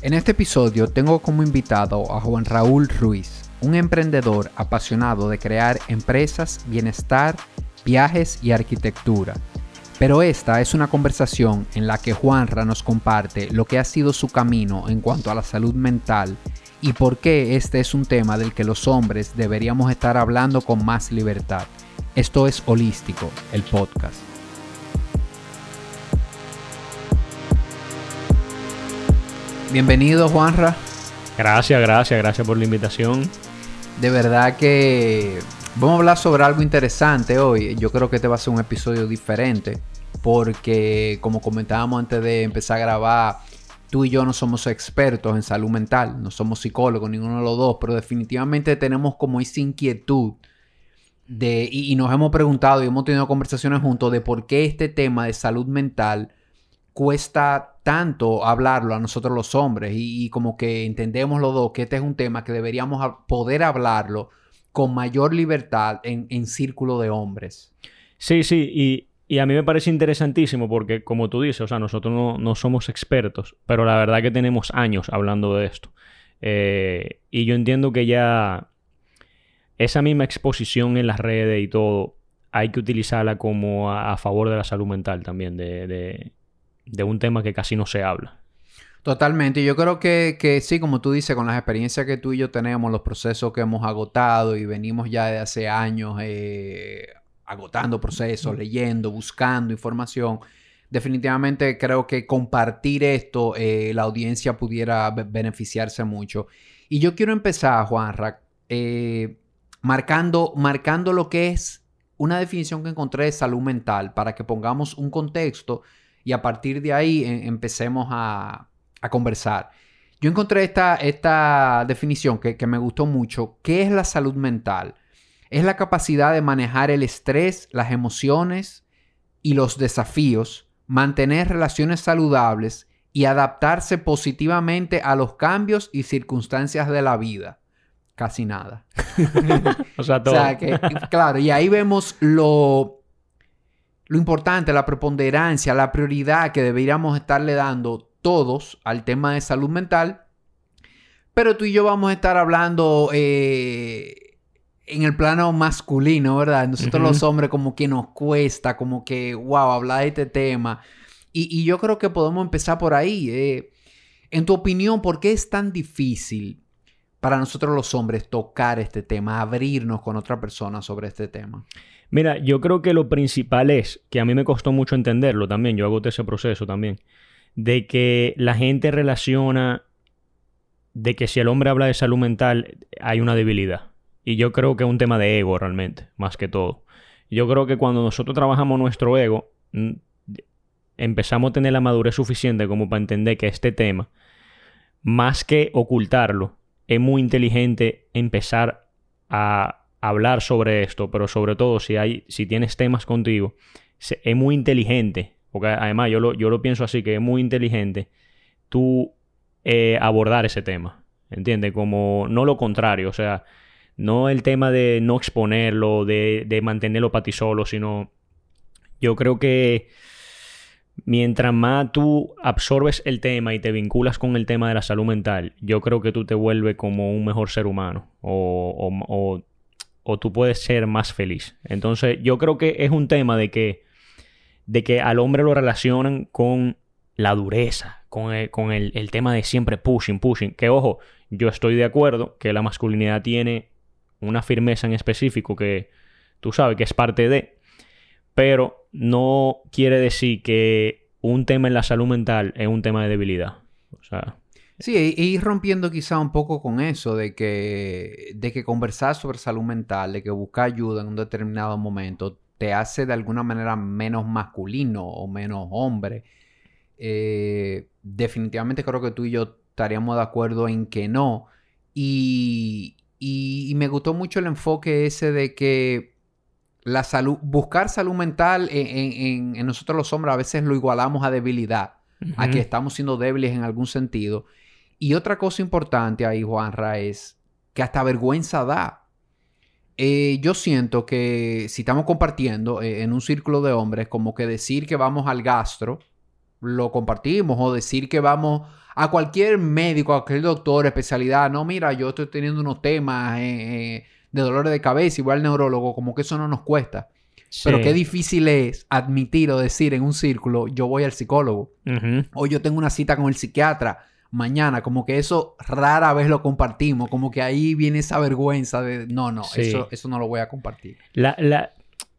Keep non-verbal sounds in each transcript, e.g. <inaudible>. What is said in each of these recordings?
En este episodio tengo como invitado a Juan Raúl Ruiz, un emprendedor apasionado de crear empresas, bienestar, viajes y arquitectura. Pero esta es una conversación en la que Juanra nos comparte lo que ha sido su camino en cuanto a la salud mental y por qué este es un tema del que los hombres deberíamos estar hablando con más libertad. Esto es Holístico, el podcast. Bienvenido Juanra. Gracias, gracias, gracias por la invitación. De verdad que vamos a hablar sobre algo interesante hoy. Yo creo que este va a ser un episodio diferente porque como comentábamos antes de empezar a grabar, tú y yo no somos expertos en salud mental, no somos psicólogos, ninguno de los dos, pero definitivamente tenemos como esa inquietud de, y, y, nos hemos preguntado y hemos tenido conversaciones juntos de por qué este tema de salud mental cuesta tanto hablarlo a nosotros los hombres y, como que entendemos los dos que este es un tema que deberíamos poder hablarlo con mayor libertad en, círculo de hombres. Sí, sí, y, a mí me parece interesantísimo porque como tú dices, o sea, nosotros no, somos expertos, pero la verdad que tenemos años hablando de esto. Eh, y yo entiendo que ya esa misma exposición en las redes y todo, hay que utilizarla como a, favor de la salud mental también, de de un tema que casi no se habla. Totalmente. Yo creo que, que, sí, como tú dices, con las experiencias que tú y yo tenemos, los procesos que hemos agotado y venimos ya de hace años eh, agotando procesos, leyendo, buscando información, definitivamente creo que compartir esto, eh, la audiencia pudiera beneficiarse mucho. Y yo quiero empezar, Juanra, eh, marcando, marcando lo que es una definición que encontré de salud mental para que pongamos un contexto y a partir de ahí en, empecemos a, a, conversar. Yo encontré esta, esta definición que, que me gustó mucho. ¿Qué es la salud mental? Es la capacidad de manejar el estrés, las emociones y los desafíos, mantener relaciones saludables y adaptarse positivamente a los cambios y circunstancias de la vida. Casi nada. <laughs> <laughs> o sea, todo. O sea, que, claro, y ahí vemos lo, lo importante, la preponderancia, la prioridad que deberíamos estarle dando todos al tema de salud mental. Pero tú y yo vamos a estar hablando eh, en el plano masculino, ¿verdad? Nosotros uh -huh. los hombres como que nos cuesta, como que, wow, hablar de este tema. Y, y yo creo que podemos empezar por ahí. Eh. En tu opinión, ¿por qué es tan difícil para nosotros los hombres tocar este tema, abrirnos con otra persona sobre este tema? Mira, yo creo que lo principal es, que a mí me costó mucho entenderlo también, yo hago ese proceso también, de que la gente relaciona de que si el hombre habla de salud mental hay una debilidad. Y yo creo que es un tema de ego realmente, más que todo. Yo creo que cuando nosotros trabajamos nuestro ego, empezamos a tener la madurez suficiente como para entender que este tema, más que ocultarlo, es muy inteligente empezar a hablar sobre esto, pero sobre todo si hay, si tienes temas contigo, es muy inteligente, porque además yo lo, yo lo pienso así, que es muy inteligente tú eh, abordar ese tema, ¿entiendes? Como no lo contrario, o sea, no el tema de no exponerlo, de, de mantenerlo para ti solo, sino yo creo que mientras más tú absorbes el tema y te vinculas con el tema de la salud mental, yo creo que tú te vuelves como un mejor ser humano o, o, o o tú puedes ser más feliz. Entonces, yo creo que es un tema de que, de que al hombre lo relacionan con la dureza, con, el, con el, el, tema de siempre pushing, pushing. Que ojo, yo estoy de acuerdo que la masculinidad tiene una firmeza en específico que tú sabes que es parte de, pero no quiere decir que un tema en la salud mental es un tema de debilidad. O sea, Sí, e ir rompiendo quizá un poco con eso de que, de que conversar sobre salud mental, de que buscar ayuda en un determinado momento, te hace de alguna manera menos masculino o menos hombre. Eh, definitivamente creo que tú y yo estaríamos de acuerdo en que no. Y, y, y me gustó mucho el enfoque ese de que la salud, buscar salud mental en, en, en, nosotros los hombres a veces lo igualamos a debilidad, uh -huh. a que estamos siendo débiles en algún sentido. Y otra cosa importante ahí, Juanra, es que hasta vergüenza da. Eh, yo siento que si estamos compartiendo eh, en un círculo de hombres, como que decir que vamos al gastro, lo compartimos, o decir que vamos a cualquier médico, a cualquier doctor, especialidad, no, mira, yo estoy teniendo unos temas eh, de dolores de cabeza, igual neurólogo, como que eso no nos cuesta. Pero qué difícil es admitir o decir en un círculo, yo voy al psicólogo. O yo tengo una cita con el psiquiatra mañana. Como que eso rara vez lo compartimos. Como que ahí viene esa vergüenza de, no, no, eso, eso no lo voy a compartir. La, la,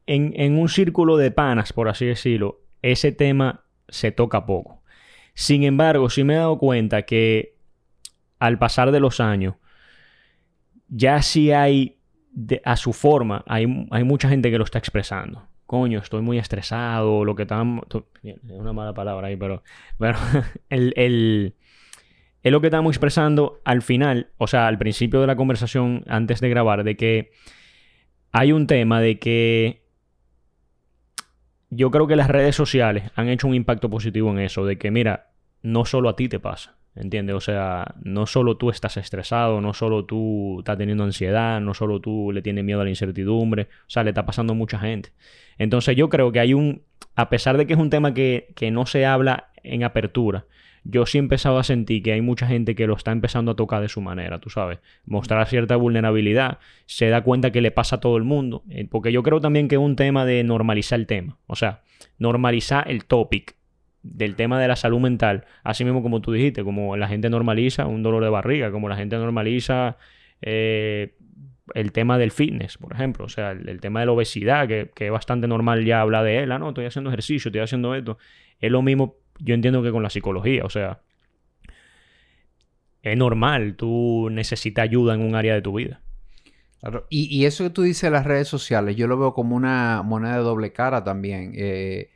en, en un círculo de panas, por así decirlo, ese tema se toca poco. Sin embargo, sí me he dado cuenta que al pasar de los años, ya sí hay a su forma, hay, mucha gente que lo está expresando. Coño, estoy muy estresado, lo que tan... Es una mala palabra ahí, pero... Bueno, <laughs> el, es lo que estamos expresando al final, o sea, al principio de la conversación, antes de grabar, de que hay un tema de que yo creo que las redes sociales han hecho un impacto positivo en eso, de que mira, no solo a ti te pasa. ¿Entiendes? O sea, no solo tú estás estresado, no solo tú estás teniendo ansiedad, no solo tú le tienes miedo a la incertidumbre, o sea, le está pasando a mucha gente. Entonces yo creo que hay un, a pesar de que es un tema que, que no se habla en apertura, yo sí he empezado a sentir que hay mucha gente que lo está empezando a tocar de su manera, tú sabes, mostrar cierta vulnerabilidad, se da cuenta que le pasa a todo el mundo, eh, porque yo creo también que es un tema de normalizar el tema, o sea, normalizar el topic, del tema de la salud mental, así mismo como tú dijiste, como la gente normaliza un dolor de barriga, como la gente normaliza eh, el tema del fitness, por ejemplo, o sea, el, tema de la obesidad, que, es bastante normal ya hablar de él, ah, no, estoy haciendo ejercicio, estoy haciendo esto, es lo mismo, yo entiendo que con la psicología, o sea, es normal, tú necesitas ayuda en un área de tu vida. Y, y, eso que tú dices de las redes sociales, yo lo veo como una moneda de doble cara también. Eh,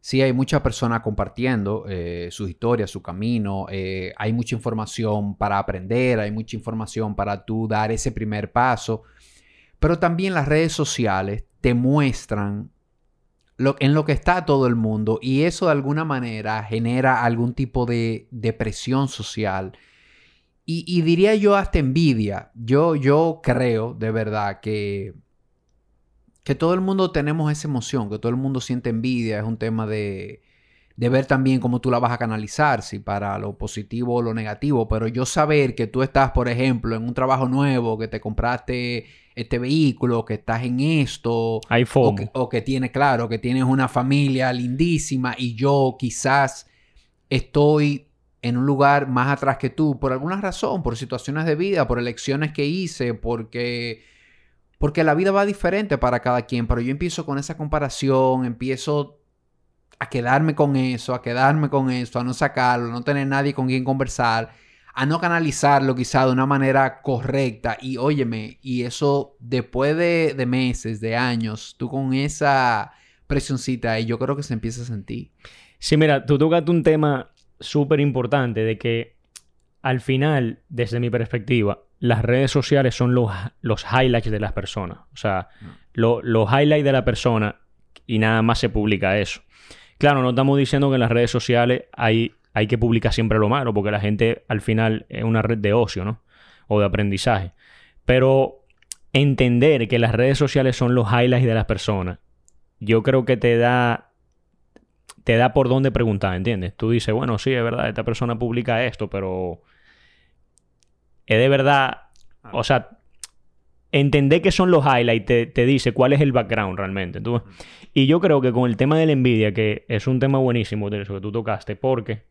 sí hay muchas personas compartiendo eh, sus historias, su camino, eh, hay mucha información para aprender, hay mucha información para tú dar ese primer paso, pero también las redes sociales te muestran en lo que está todo el mundo y eso de alguna manera genera algún tipo de depresión social. Y, y diría yo hasta envidia. Yo, yo creo de verdad que que todo el mundo tenemos esa emoción, que todo el mundo siente envidia, es un tema de, de ver también cómo tú la vas a canalizar, si para lo positivo o lo negativo, pero yo saber que tú estás, por ejemplo, en un trabajo nuevo, que te compraste este vehículo, que estás en esto, o que, o que tienes, claro, que tienes una familia lindísima y yo quizás estoy en un lugar más atrás que tú por alguna razón, por situaciones de vida, por elecciones que hice, porque porque la vida va diferente para cada quien, pero yo empiezo con esa comparación, empiezo a quedarme con eso, a quedarme con eso, a no sacarlo, a no tener nadie con quien conversar, a no canalizarlo quizá de una manera correcta. Y óyeme, y eso después de, de meses, de años, tú con esa presioncita, y yo creo que se empieza a sentir. Sí, mira, tú tocaste un tema súper importante de que al final, desde mi perspectiva, las redes sociales son los, los highlights de las personas. O sea, mm. los highlights de la persona y nada más se publica eso. Claro, no estamos diciendo que en las redes sociales hay, hay que publicar siempre lo malo, porque la gente al final es una red de ocio, ¿no? O de aprendizaje. Pero entender que las redes sociales son los highlights de las personas, yo creo que te da te da por dónde preguntar, ¿entiendes? Tú dices, bueno, sí, es verdad, esta persona publica esto, pero es de verdad, ah. o sea, entender qué son los highlights te, dice cuál es el background realmente. y yo creo que con el tema de la envidia, que es un tema buenísimo de eso que tú tocaste, porque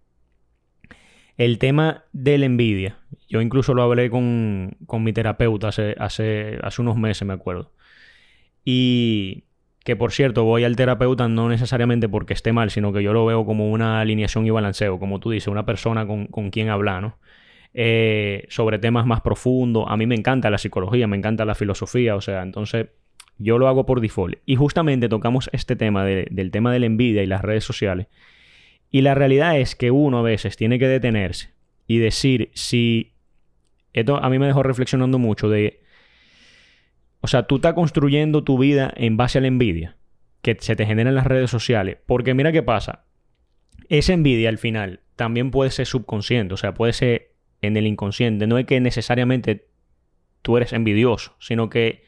el tema de la envidia, yo incluso lo hablé con, con mi terapeuta hace, hace, hace unos meses, me acuerdo. Y que por cierto, voy al terapeuta no necesariamente porque esté mal, sino que yo lo veo como una alineación y balanceo, como tú dices, una persona con, con quien hablar, ¿no? Eh, sobre temas más profundos. A mí me encanta la psicología, me encanta la filosofía, o sea, entonces yo lo hago por default. Y justamente tocamos este tema del tema de la envidia y las redes sociales. Y la realidad es que uno a veces tiene que detenerse y decir si... Esto a mí me dejó reflexionando mucho de... O sea, tú estás construyendo tu vida en base a la envidia que se te genera en las redes sociales. Porque mira qué pasa. Esa envidia al final también puede ser subconsciente, o sea, puede ser en el inconsciente. No es que necesariamente tú eres envidioso, sino que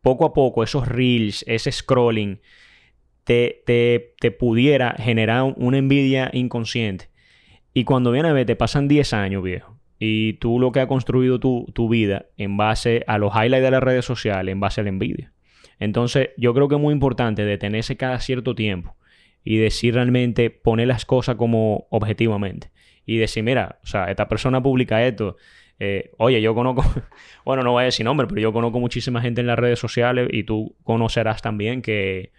poco a poco esos reels, ese scrolling, te, te, pudiera generar una envidia inconsciente. Y cuando viene a ver, te pasan 10 años, viejo. Y tú lo que has construido tu, tu vida en base a los highlights de las redes sociales, en base a la envidia. Entonces, yo creo que es muy importante detenerse cada cierto tiempo y decir realmente, poner las cosas como objetivamente. Y decir, mira, o sea, esta persona publica esto. Eh, oye, yo conozco, <laughs> bueno, no voy a decir nombre, pero yo conozco muchísima gente en las redes sociales y tú conocerás también que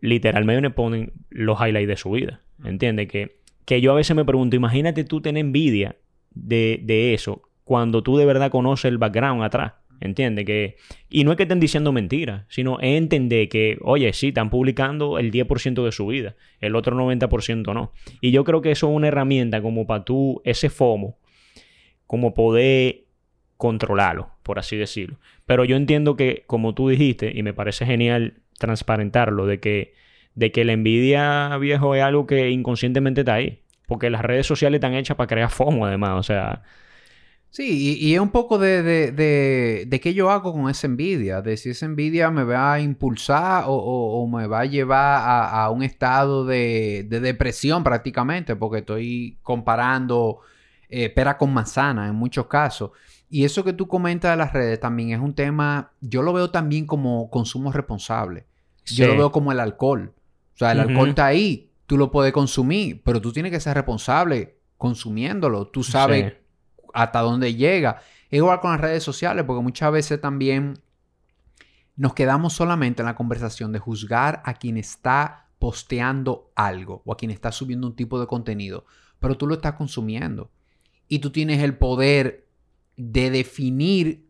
literalmente ponen los highlights de su vida. ¿Entiendes? Que, que yo a veces me pregunto, imagínate tú tener envidia de, de eso cuando tú de verdad conoces el background atrás. ¿Entiendes? Que, y no es que estén diciendo mentiras, sino es entender que, oye, sí, están publicando el 10% de su vida, el otro 90% no. Y yo creo que eso es una herramienta como para tú, ese FOMO, como poder controlarlo, por así decirlo. Pero yo entiendo que, como tú dijiste, y me parece genial transparentarlo, de que, de que la envidia, viejo, es algo que inconscientemente está ahí. Porque las redes sociales están hechas para crear FOMO, además. O sea, Sí, y, es un poco de, de, de, qué yo hago con esa envidia, de si esa envidia me va a impulsar o, me va a llevar a, un estado de, depresión prácticamente, porque estoy comparando eh, pera con manzana en muchos casos. Y eso que tú comentas de las redes también es un tema, yo lo veo también como consumo responsable. Yo lo veo como el alcohol. O sea, el alcohol está ahí, tú lo puedes consumir, pero tú tienes que ser responsable consumiéndolo. Tú sabes hasta dónde llega. igual con las redes sociales, porque muchas veces también nos quedamos solamente en la conversación de juzgar a quien está posteando algo o a quien está subiendo un tipo de contenido, pero tú lo estás consumiendo y tú tienes el poder de definir,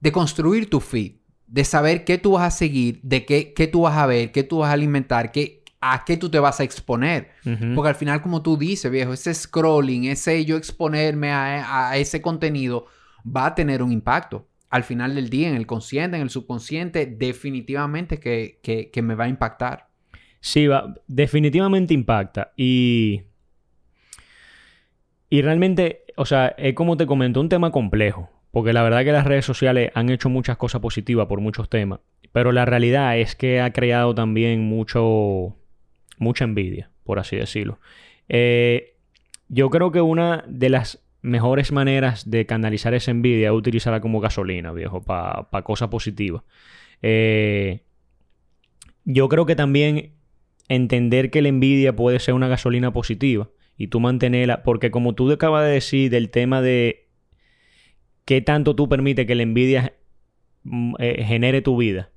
de construir tu feed, de saber qué tú vas a seguir, de qué, qué tú vas a ver, qué tú vas a alimentar, qué, a qué tú te vas a exponer. Porque al final, como tú dices, viejo, ese scrolling, ese yo exponerme a, ese contenido va a tener un impacto. Al final del día, en el consciente, en el subconsciente, definitivamente que, que, me va a impactar. Sí, va, definitivamente impacta. Y. Y realmente, o sea, es como te comento, un tema complejo. Porque la verdad que las redes sociales han hecho muchas cosas positivas por muchos temas. Pero la realidad es que ha creado también mucho mucha envidia, por así decirlo. Eh, yo creo que una de las mejores maneras de canalizar esa envidia es utilizarla como gasolina, viejo, para cosas positivas. Eh, yo creo que también entender que la envidia puede ser una gasolina positiva y tú mantenerla, porque como tú acabas de decir del tema de qué tanto tú permites que la envidia mm, eh, genere tu vida,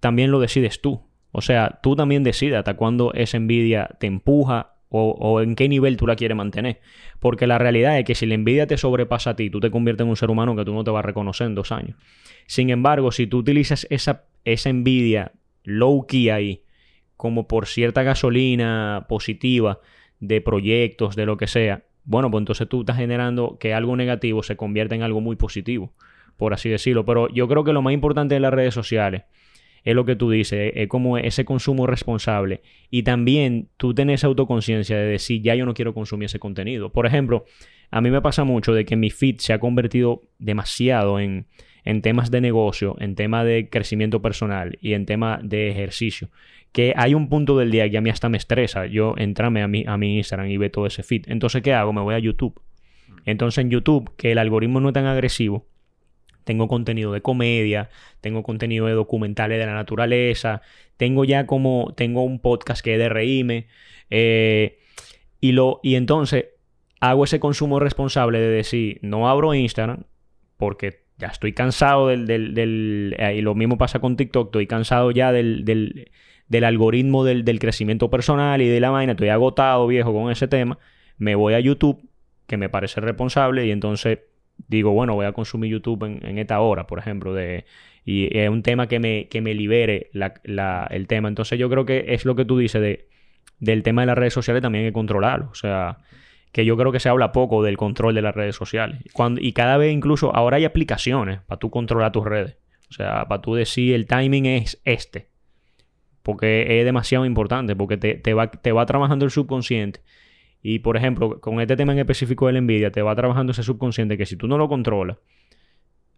también lo decides tú. O sea, tú también decides hasta cuándo esa envidia te empuja o, en qué nivel tú la quieres mantener. Porque la realidad es que si la envidia te sobrepasa a ti, tú te conviertes en un ser humano que tú no te vas a reconocer en dos años. Sin embargo, si tú utilizas esa, esa envidia low key ahí, como por cierta gasolina positiva de proyectos, de lo que sea, bueno, pues entonces tú estás generando que algo negativo se convierta en algo muy positivo, por así decirlo. Pero yo creo que lo más importante de las redes sociales es lo que tú dices, es como ese consumo responsable. Y también tú tienes autoconciencia de decir, ya yo no quiero consumir ese contenido. Por ejemplo, a mí me pasa mucho de que mi feed se ha convertido demasiado en, en temas de negocio, en temas de crecimiento personal y en temas de ejercicio. Que hay un punto del día que a mí hasta me estresa yo entrarme a mi, a mi Instagram y ver todo ese feed. Entonces, ¿qué hago? Me voy a YouTube. Entonces en YouTube, que el algoritmo no es tan agresivo, tengo contenido de comedia, tengo contenido de documentales de la naturaleza, tengo ya como, tengo un podcast que es de reírme, eh, y, lo, y entonces hago ese consumo responsable de decir, no abro Instagram porque ya estoy cansado del, del, eh, y lo mismo pasa con TikTok, estoy cansado ya del, del, del algoritmo del, del, crecimiento personal y de la vaina, estoy agotado viejo con ese tema, me voy a YouTube, que me parece responsable, y entonces digo, bueno, voy a consumir YouTube en, esta hora, por ejemplo, de, y es un tema que me, que me libere el tema. Entonces yo creo que es lo que tú dices de, del tema de las redes sociales también hay que controlarlo. O sea, que yo creo que se habla poco del control de las redes sociales. Cuando, y cada vez incluso, ahora hay aplicaciones para tú controlar tus redes. O sea, para tú decir el timing es este. Porque es demasiado importante, porque te, te, va, te va trabajando el subconsciente y por ejemplo, con este tema en específico de la envidia, te va trabajando ese subconsciente que si tú no lo controlas,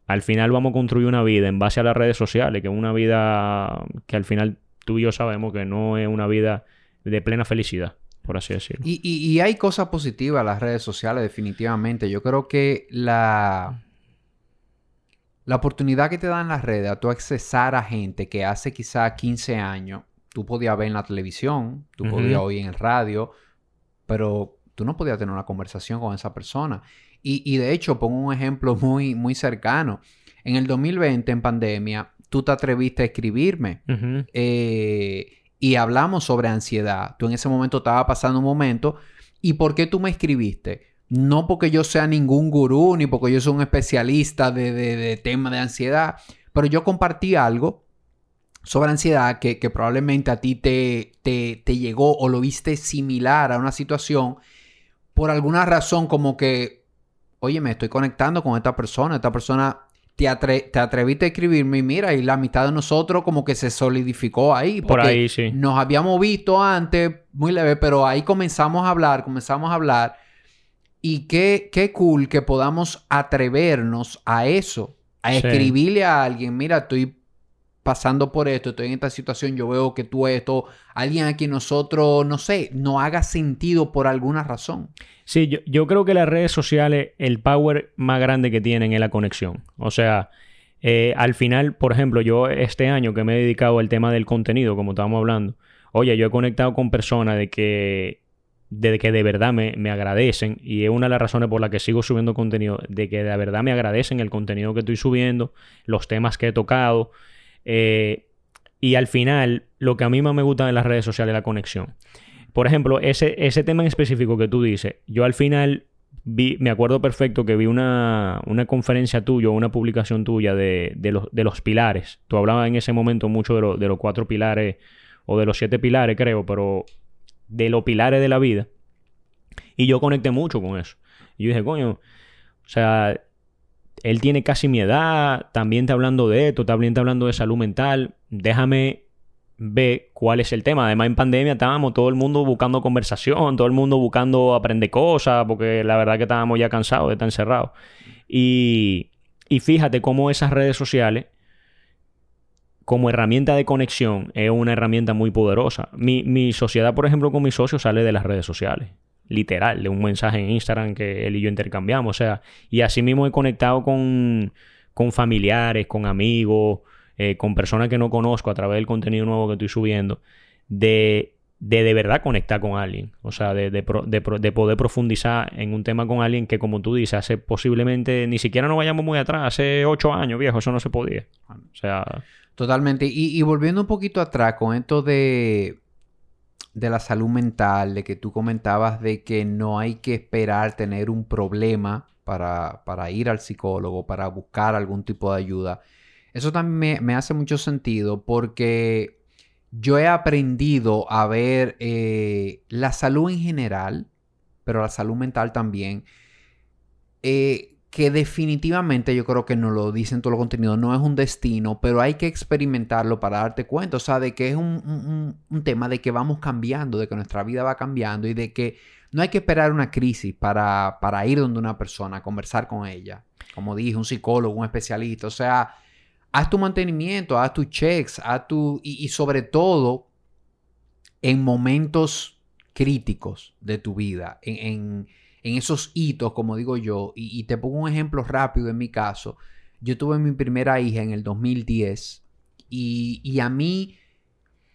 al final vamos a construir una vida en base a las redes sociales, que es una vida que al final tú y yo sabemos que no es una vida de plena felicidad. por así decirlo. Y, y, hay cosas positivas en las redes sociales, definitivamente. Yo creo que la, la oportunidad que te dan las redes a tú accesar a gente que hace quizá 15 años, tú podías ver en la televisión, tú podías oír en el radio, pero tú no podías tener una conversación con esa persona. Y, y de hecho, pongo un ejemplo <laughs> muy, muy cercano. En el 2020, en pandemia, tú te atreviste a escribirme. eh, y hablamos sobre ansiedad. Tú en ese momento estaba pasando un momento. ¿Y por qué tú me escribiste? No porque yo sea ningún gurú, ni porque yo soy un especialista de, de, tema de ansiedad, pero yo compartí algo sobre ansiedad que, probablemente a ti te, te, te, llegó o lo viste similar a una situación por alguna razón como que, oye, me estoy conectando con esta persona, esta persona te, atreviste a escribirme y mira, y la mitad de nosotros como que se solidificó ahí. Por ahí, sí. Nos habíamos visto antes, muy leve, pero ahí comenzamos a hablar, comenzamos a hablar. Y qué, qué cool que podamos atrevernos a eso, a escribirle a alguien, mira, estoy pasando por esto, estoy en esta situación, yo veo que tú esto, alguien a quien nosotros, no sé, no haga sentido por alguna razón. Sí, yo, creo que las redes sociales, el power más grande que tienen es la conexión. O sea, eh, al final, por ejemplo, yo este año que me he dedicado al tema del contenido, como estábamos hablando, oye, yo he conectado con personas de que de que de verdad me, me, agradecen y es una de las razones por las que sigo subiendo contenido, de que de verdad me agradecen el contenido que estoy subiendo, los temas que he tocado, eh, y al final, lo que a mí más me gusta de las redes sociales es la conexión. Por ejemplo, ese, ese tema en específico que tú dices, yo al final vi, me acuerdo perfecto que vi una, conferencia tuya, una publicación tuya de, los, de, los, pilares. Tú hablabas en ese momento mucho de, de los cuatro pilares, o de los siete pilares, creo, pero de los pilares de la vida. Y yo conecté mucho con eso. Y yo dije, coño, o sea, él tiene casi mi edad, también está hablando de esto, también está hablando de salud mental. Déjame ver cuál es el tema. Además, en pandemia estábamos todo el mundo buscando conversación, todo el mundo buscando aprender cosas, porque la verdad que estábamos ya cansados de estar encerrados. Y, y fíjate cómo esas redes sociales, como herramienta de conexión, es una herramienta muy poderosa. Mi, mi sociedad, por ejemplo, con mis socios sale de las redes sociales literal, de un mensaje en Instagram que él y yo intercambiamos. O sea, y así mismo he conectado con, con familiares, con amigos, eh, con personas que no conozco a través del contenido nuevo que estoy subiendo, de de, de verdad conectar con alguien. O sea, de, de, de, poder profundizar en un tema con alguien que, como tú dices, hace posiblemente, ni siquiera nos vayamos muy atrás, hace ocho años, viejo, eso no se podía. O sea... Totalmente. Y, volviendo un poquito atrás con esto de de la salud mental, de que tú comentabas de que no hay que esperar tener un problema para, para ir al psicólogo, para buscar algún tipo de ayuda. Eso también me, hace mucho sentido porque yo he aprendido a ver eh, la salud en general, pero la salud mental también, eh, que definitivamente yo creo que nos lo dicen todos los contenidos, no es un destino, pero hay que experimentarlo para darte cuenta, o sea, de que es un, tema de que vamos cambiando, de que nuestra vida va cambiando y de que no hay que esperar una crisis para, para ir donde una persona, conversar con ella, como dije, un psicólogo, un especialista, o sea, haz tu mantenimiento, haz tus checks, haz tu, y sobre todo en momentos críticos de tu vida, en, esos hitos, como digo yo, y, te pongo un ejemplo rápido en mi caso. Yo tuve mi primera hija en el 2010 y, a mí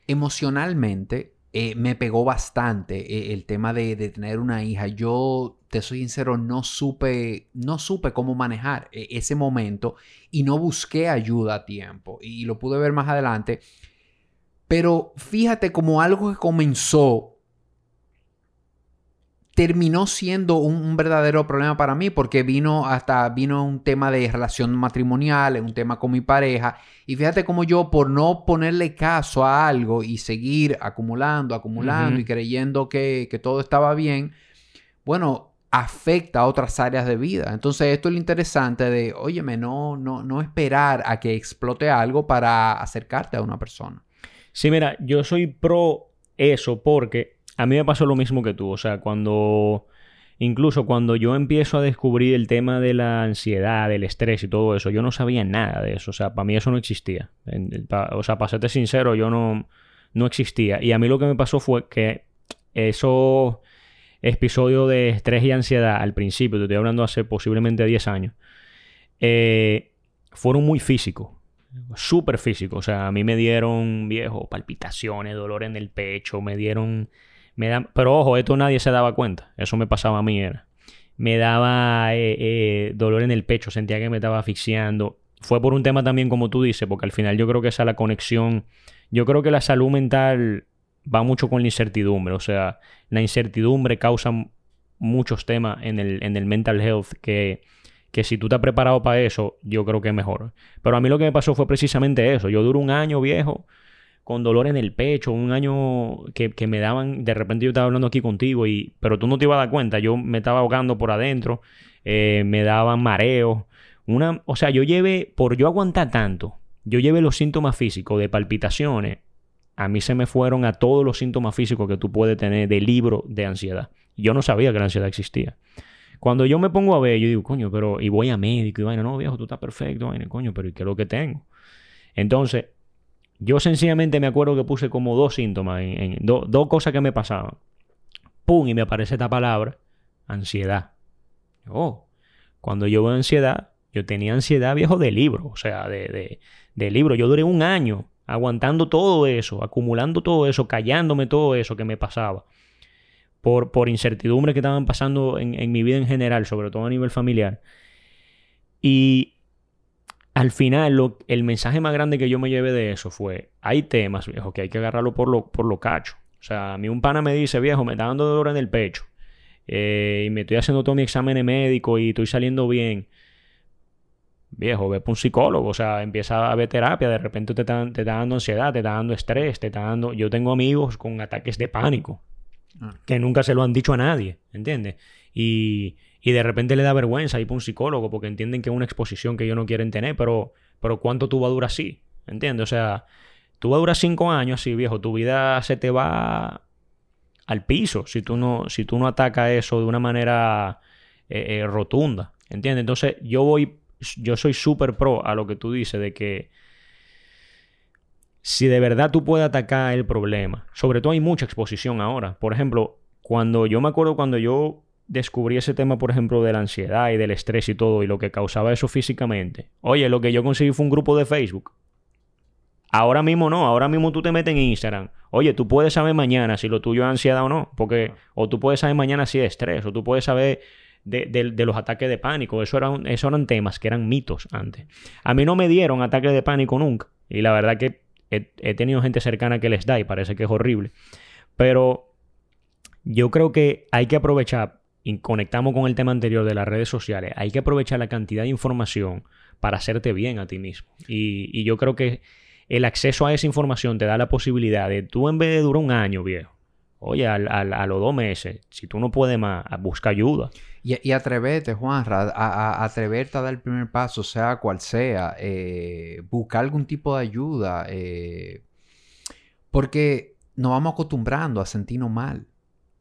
emocionalmente eh, me pegó bastante eh, el tema de, tener una hija. Yo, te soy sincero, no supe, no supe cómo manejar eh, ese momento y no busqué ayuda a tiempo. Y lo pude ver más adelante. Pero fíjate como algo que comenzó terminó siendo un, verdadero problema para mí porque vino hasta vino un tema de relación matrimonial, un tema con mi pareja y fíjate como yo por no ponerle caso a algo y seguir acumulando, acumulando y creyendo que, todo estaba bien, bueno, afecta a otras áreas de vida. Entonces esto es lo interesante de, óyeme, no, no, no esperar a que explote algo para acercarte a una persona. Sí, mira, yo soy pro eso porque a mí me pasó lo mismo que tú. O sea, cuando. Incluso cuando yo empiezo a descubrir el tema de la ansiedad, del estrés y todo eso, yo no sabía nada de eso. O sea, para mí eso no existía. O sea, para serte sincero, yo no, no existía. Y a mí lo que me pasó fue que esos episodios de estrés y ansiedad al principio, te estoy hablando hace posiblemente 10 años, eh, fueron muy físicos, súper físicos. O sea, a mí me dieron, viejo, palpitaciones, dolor en el pecho, me dieron... Me dan, pero ojo, esto nadie se daba cuenta. Eso me pasaba a mí, era. Me daba eh, eh, dolor en el pecho, sentía que me estaba asfixiando. Fue por un tema también, como tú dices, porque al final yo creo que esa es la conexión. Yo creo que la salud mental va mucho con la incertidumbre. O sea, la incertidumbre causa muchos temas en el, en el mental health que que si tú estás preparado para eso, yo creo que es mejor. Pero a mí lo que me pasó fue precisamente eso. Yo duro un año viejo con dolor en el pecho, un año que, me daban, de repente yo estaba hablando aquí contigo, y, pero tú no te ibas a dar cuenta, yo me estaba ahogando por adentro, eh, me daban mareos, una, o sea, yo llevé, por yo aguantar tanto, yo llevé los síntomas físicos de palpitaciones, a mí se me fueron a todos los síntomas físicos que tú puedes tener de libro de ansiedad. Yo no sabía que la ansiedad existía. Cuando yo me pongo a ver, yo digo, coño, pero, y voy a médico, y vaina, no, viejo, tú estás perfecto, vaina, coño, pero ¿y qué es lo que tengo? Entonces, yo sencillamente me acuerdo que puse como dos síntomas, en, dos cosas que me pasaban. ¡Pum! Y me aparece esta palabra, ansiedad. Oh, cuando yo veo ansiedad, yo tenía ansiedad, viejo, de libro, o sea, de, de, libro. Yo duré un año aguantando todo eso, acumulando todo eso, callándome todo eso que me pasaba por, por incertidumbres que estaban pasando en, mi vida en general, sobre todo a nivel familiar. Y al final, el mensaje más grande que yo me llevé de eso fue: hay temas, viejo, que hay que agarrarlo por lo, por lo cacho. O sea, a mí un pana me dice, viejo, me está dando dolor en el pecho. Eh, y me estoy haciendo todo mi examen médico y estoy saliendo bien. Viejo, ve para un psicólogo, o sea, empieza a ver terapia, de repente te te está dando ansiedad, te está dando estrés, te está dando... Yo tengo amigos con ataques de pánico, Ah. que nunca se lo han dicho a nadie, ¿entiendes? Y, y, de repente le da vergüenza ir para un psicólogo porque entienden que es una exposición que ellos no quieren tener, pero, pero ¿cuánto tú vas a durar así? ¿Entiendes? O sea, tú vas a durar cinco años así, viejo, tu vida se te va al piso si tú no, si tú no atacas eso de una manera eh, eh, rotunda, ¿entiendes? Entonces yo voy, yo soy súper pro a lo que tú dices de que si de verdad tú puedes atacar el problema, sobre todo hay mucha exposición ahora. Por ejemplo, cuando yo me acuerdo cuando yo descubrí ese tema, por ejemplo, de la ansiedad y del estrés y todo, y lo que causaba eso físicamente. Oye, lo que yo conseguí fue un grupo de Facebook. Ahora mismo no, ahora mismo tú te metes en Instagram. Oye, tú puedes saber mañana si lo tuyo es ansiedad o no, porque o tú puedes saber mañana si es estrés, o tú puedes saber de, los ataques de pánico. Eso eran, eso eran temas que eran mitos antes. A mí no me dieron ataques de pánico nunca. Y la verdad que He, tenido gente cercana que les da y parece que es horrible. Pero yo creo que hay que aprovechar, y conectamos con el tema anterior de las redes sociales, hay que aprovechar la cantidad de información para hacerte bien a ti mismo. Y, yo creo que el acceso a esa información te da la posibilidad de tú en vez de durar un año, viejo, oye, a, los dos meses, si tú no puedes más, busca ayuda. Y, y atreverte, Juan, a, atreverte a dar el primer paso, sea cual sea, eh, buscar algún tipo de ayuda, eh, porque nos vamos acostumbrando a sentirnos mal.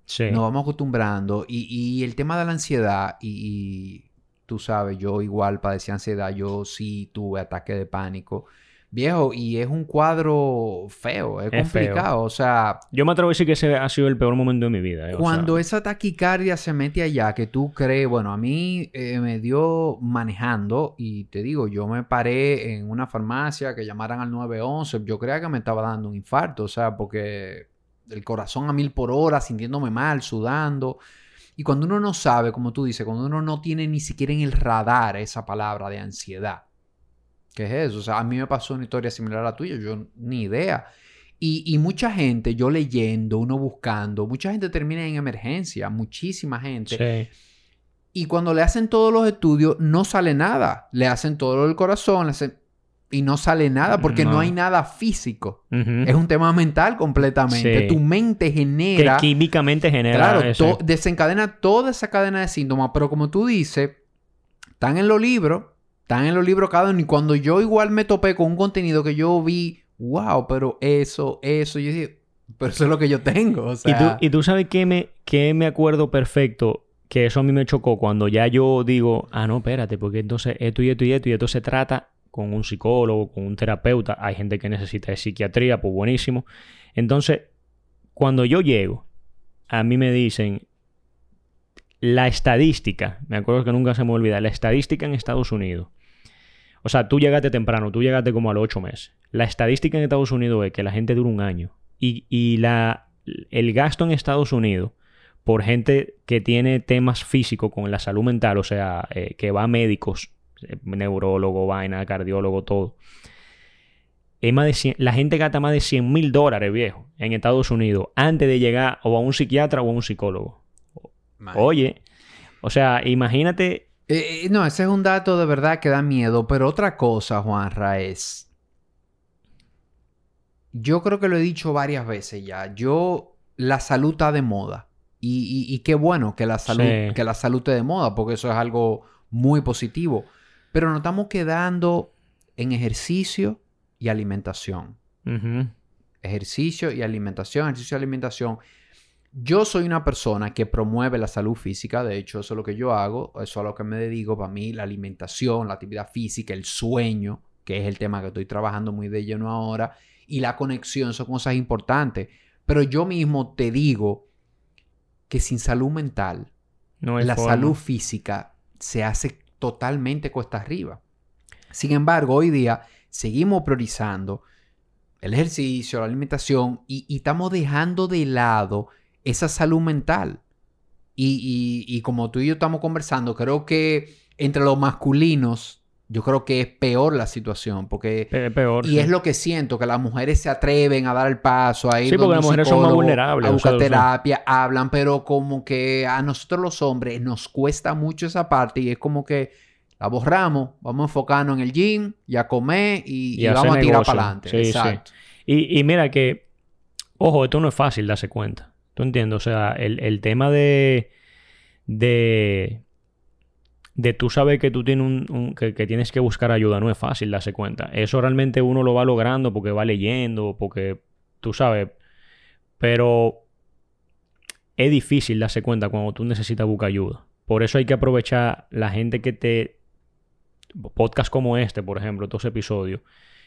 Sí. Nos vamos acostumbrando. Y, el tema de la ansiedad, y, tú sabes, yo igual padecí ansiedad, yo sí tuve ataque de pánico. Viejo, y es un cuadro feo, es, complicado, o sea... Yo me atrevo a decir que ese ha sido el peor momento de mi vida. Eh, cuando esa taquicardia se mete allá, que tú crees, bueno, a mí eh, me dio manejando y te digo, yo me paré en una farmacia que llamaran al 911, yo creía que me estaba dando un infarto, o sea, porque el corazón a mil por hora, sintiéndome mal, sudando. Y cuando uno no sabe, como tú dices, cuando uno no tiene ni siquiera en el radar esa palabra de ansiedad, ¿Qué es eso? O sea, a mí me pasó una historia similar a la tuya, yo ni idea. Y, mucha gente, yo leyendo, uno buscando, mucha gente termina en emergencia, muchísima gente. Sí. Y cuando le hacen todos los estudios, no sale nada. Le hacen todo lo del corazón, y no sale nada porque no, hay nada físico. Es un tema mental completamente. Tu mente genera. Que químicamente genera. Claro, desencadena toda esa cadena de síntomas. Pero como tú dices, están en los libros están en los libros cada uno. Y cuando yo igual me topé con un contenido que yo vi, wow, pero eso, eso, yo dije, pero eso es lo que yo tengo. O sea... ¿Y, tú, sabes que me, que me acuerdo perfecto que eso a mí me chocó cuando ya yo digo, ah, no, espérate, porque entonces esto y esto y esto y esto se trata con un psicólogo, con un terapeuta. Hay gente que necesita de psiquiatría, pues buenísimo. Entonces, cuando yo llego a mí me dicen, la estadística, me acuerdo que nunca se me olvida, la estadística en Estados Unidos. O sea, tú llegaste temprano, tú llegaste como a los ocho meses. La estadística en Estados Unidos es que la gente dura un año. Y, y la, el gasto en Estados Unidos por gente que tiene temas físicos con la salud mental, o sea, eh, que va a médicos, neurólogo, vaina, cardiólogo, todo. Es más de la gente gasta más de 100 mil dólares, viejo, en Estados Unidos, antes de llegar o a un psiquiatra o a un psicólogo. Oye, o sea, imagínate. Eh, no, ese es un dato de verdad que da miedo, pero otra cosa, Juanra, es. Yo creo que lo he dicho varias veces ya. Yo, la salud está de moda. Y, qué bueno que la salud, que la salud esté de moda, porque eso es algo muy positivo. Pero nos estamos quedando en ejercicio y alimentación. Ejercicio y alimentación, ejercicio y alimentación. Yo soy una persona que promueve la salud física, de hecho eso es lo que yo hago, eso es a lo que me dedico, para mí la alimentación, la actividad física, el sueño, que es el tema que estoy trabajando muy de lleno ahora, y la conexión son cosas importantes. Pero yo mismo te digo que sin salud mental, la salud física se hace totalmente cuesta arriba. Sin embargo, hoy día seguimos priorizando el ejercicio, la alimentación y, estamos dejando de lado esa salud mental. y, como tú y yo estamos conversando, creo que entre los masculinos yo creo que es peor la situación porque peor, y es lo que siento que las mujeres se atreven a dar el paso a ir sí porque las mujeres son más vulnerables a buscar terapia hablan pero como que a nosotros los hombres nos cuesta mucho esa parte y es como que la borramos vamos a enfocarnos en el gym y a comer y, vamos a tirar para adelante exacto. Y, y, mira que ojo esto no es fácil darse cuenta tú entiendes o sea el, el tema de de de tú saber que tú tienes un, que, tienes que buscar ayuda no es fácil darse cuenta. Eso realmente uno lo va logrando porque va leyendo, porque tú sabes. Pero es difícil darse cuenta cuando tú necesitas buscar ayuda. Por eso hay que aprovechar la gente que te. Podcast como este, por ejemplo, estos episodios.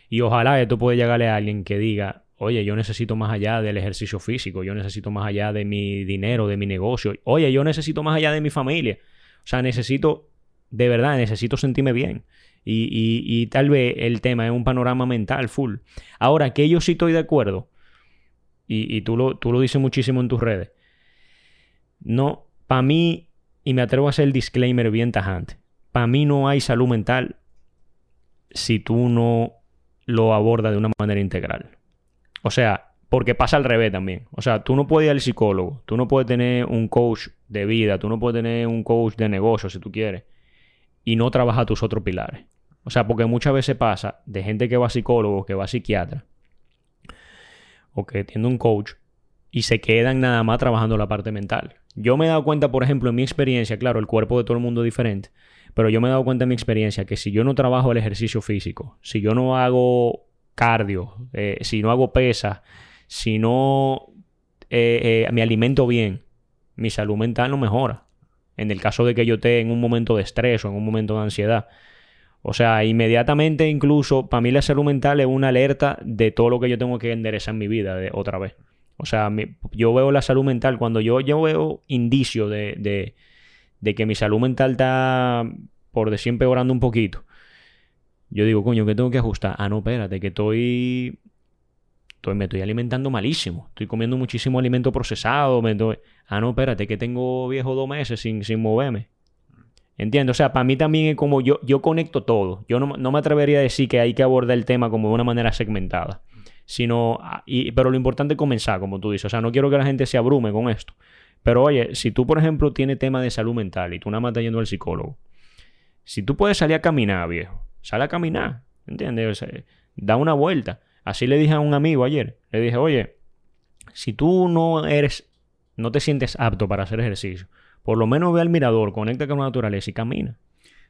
Y ojalá esto pueda llegarle a alguien que diga, oye, yo necesito más allá del ejercicio físico, yo necesito más allá de mi dinero, de mi negocio, oye, yo necesito más allá de mi familia. O sea, necesito de verdad necesito sentirme bien. Y, tal vez el tema es un panorama mental full. Ahora, que yo sí estoy de acuerdo, y, tú, lo, tú lo dices muchísimo en tus redes, no, para mí, y me atrevo a hacer el disclaimer bien tajante, para mí no hay salud mental si tú no lo abordas de una manera integral. O sea, porque pasa al revés también. O sea, tú no puedes ir al psicólogo, tú no puedes tener un coach de vida, tú no puedes tener un coach de negocio si tú quieres y no trabaja tus otros pilares. O sea, porque muchas veces pasa de gente que va psicólogo, que va psiquiatra, o que tiene un coach, y se quedan nada más trabajando la parte mental. Yo me he dado cuenta, por ejemplo, en mi experiencia, claro, el cuerpo de todo el mundo es diferente, pero yo me he dado cuenta en mi experiencia que si yo no trabajo el ejercicio físico, si yo no hago cardio, eh, si no hago pesa, si no eh, eh, me alimento bien, mi salud mental no mejora en el caso de que yo esté en un momento de estrés o en un momento de ansiedad. O sea, inmediatamente incluso para mí la salud mental es una alerta de todo lo que yo tengo que enderezar en mi vida de, otra vez. O sea, yo veo la salud mental cuando yo, yo veo indicio de, de, de, que mi salud mental está, por decir, empeorando un poquito. Yo digo, coño, ¿qué tengo que ajustar? Ah, no, espérate, que estoy me estoy alimentando malísimo. Estoy comiendo muchísimo alimento procesado. Me Ah, no, espérate, que tengo viejo dos meses sin, sin moverme. Entiendo, o sea, para mí también es como yo, yo conecto todo. Yo no, me atrevería a decir que hay que abordar el tema como de una manera segmentada. Sino, ah, y, pero lo importante es comenzar, como tú dices. O sea, no quiero que la gente se abrume con esto. Pero oye, si tú, por ejemplo, tienes tema de salud mental y tú nada más estás yendo al psicólogo, si tú puedes salir a caminar, viejo, sal a caminar, ¿entiendes? da una vuelta. Así le dije a un amigo ayer. Le dije, oye, si tú no eres, no te sientes apto para hacer ejercicio, por lo menos ve al mirador, conecta con la naturaleza y camina.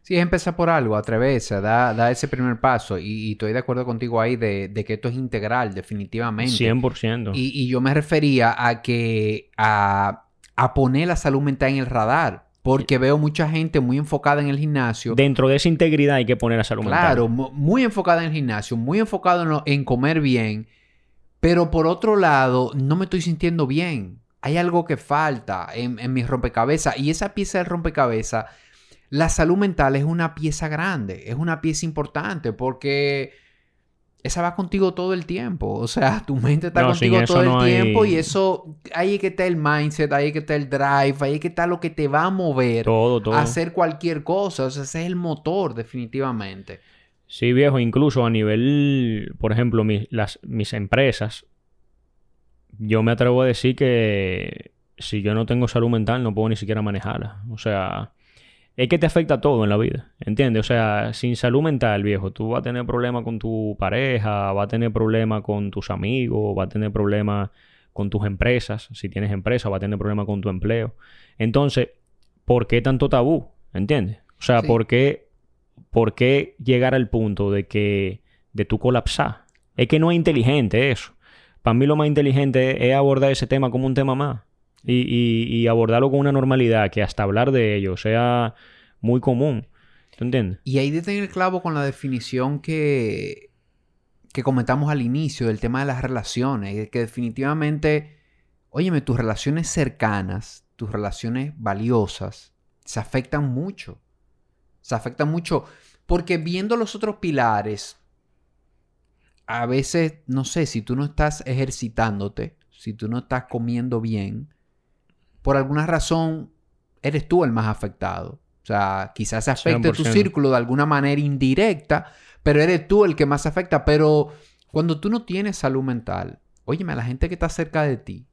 Sí, es empezar por algo, atreverse, da, da ese primer paso. Y, estoy de acuerdo contigo ahí de, que esto es integral, definitivamente. 100%. Y, y yo me refería a que a, a poner la salud mental en el radar. Porque veo mucha gente muy enfocada en el gimnasio. Dentro de esa integridad hay que poner a salud claro, mental. Claro, muy enfocada en el gimnasio, muy enfocado en, comer bien. Pero por otro lado, no me estoy sintiendo bien. hay algo que falta en, en mi rompecabezas. Y esa pieza del rompecabezas, la salud mental es una pieza grande, es una pieza importante porque esa va contigo todo el tiempo. O sea, <laughs> tu mente está contigo todo el tiempo y eso, ahí que está el mindset, ahí que está el drive, ahí que está lo que te va a mover a hacer cualquier cosa. O sea, ese es el motor, definitivamente. Sí, viejo, incluso a nivel, por ejemplo, las, mis empresas, yo me atrevo a decir que si yo no tengo salud mental no puedo ni siquiera manejarla. O sea, es que te afecta todo en la vida, ¿entiendes? O sea, sin salud mental, viejo, tú vas a tener problemas con tu pareja, vas a tener problemas con tus amigos, vas a tener problemas con tus empresas, si tienes empresa, vas a tener problemas con tu empleo. Entonces, ¿por qué tanto tabú? ¿Entiendes? O sea, ¿por, qué, ¿por qué llegar al punto de que de tu colapsar? Es que no es inteligente eso. Para mí lo más inteligente es abordar ese tema como un tema más y, abordarlo con una normalidad que hasta hablar de ello sea muy común. ¿Tú entiendes? Y ahí de el clavo con la definición que, que comentamos al inicio del tema de las relaciones. Que definitivamente, óyeme, tus relaciones cercanas, tus relaciones valiosas, se afectan mucho. Se afectan mucho. Porque viendo los otros pilares, a veces, no sé, si tú no estás ejercitándote, si tú no estás comiendo bien, por alguna razón eres tú el más afectado. O sea, quizás se afecte tu círculo de alguna manera indirecta, pero eres tú el que más afecta. Pero cuando tú no tienes salud mental, óyeme, la gente que está cerca de ti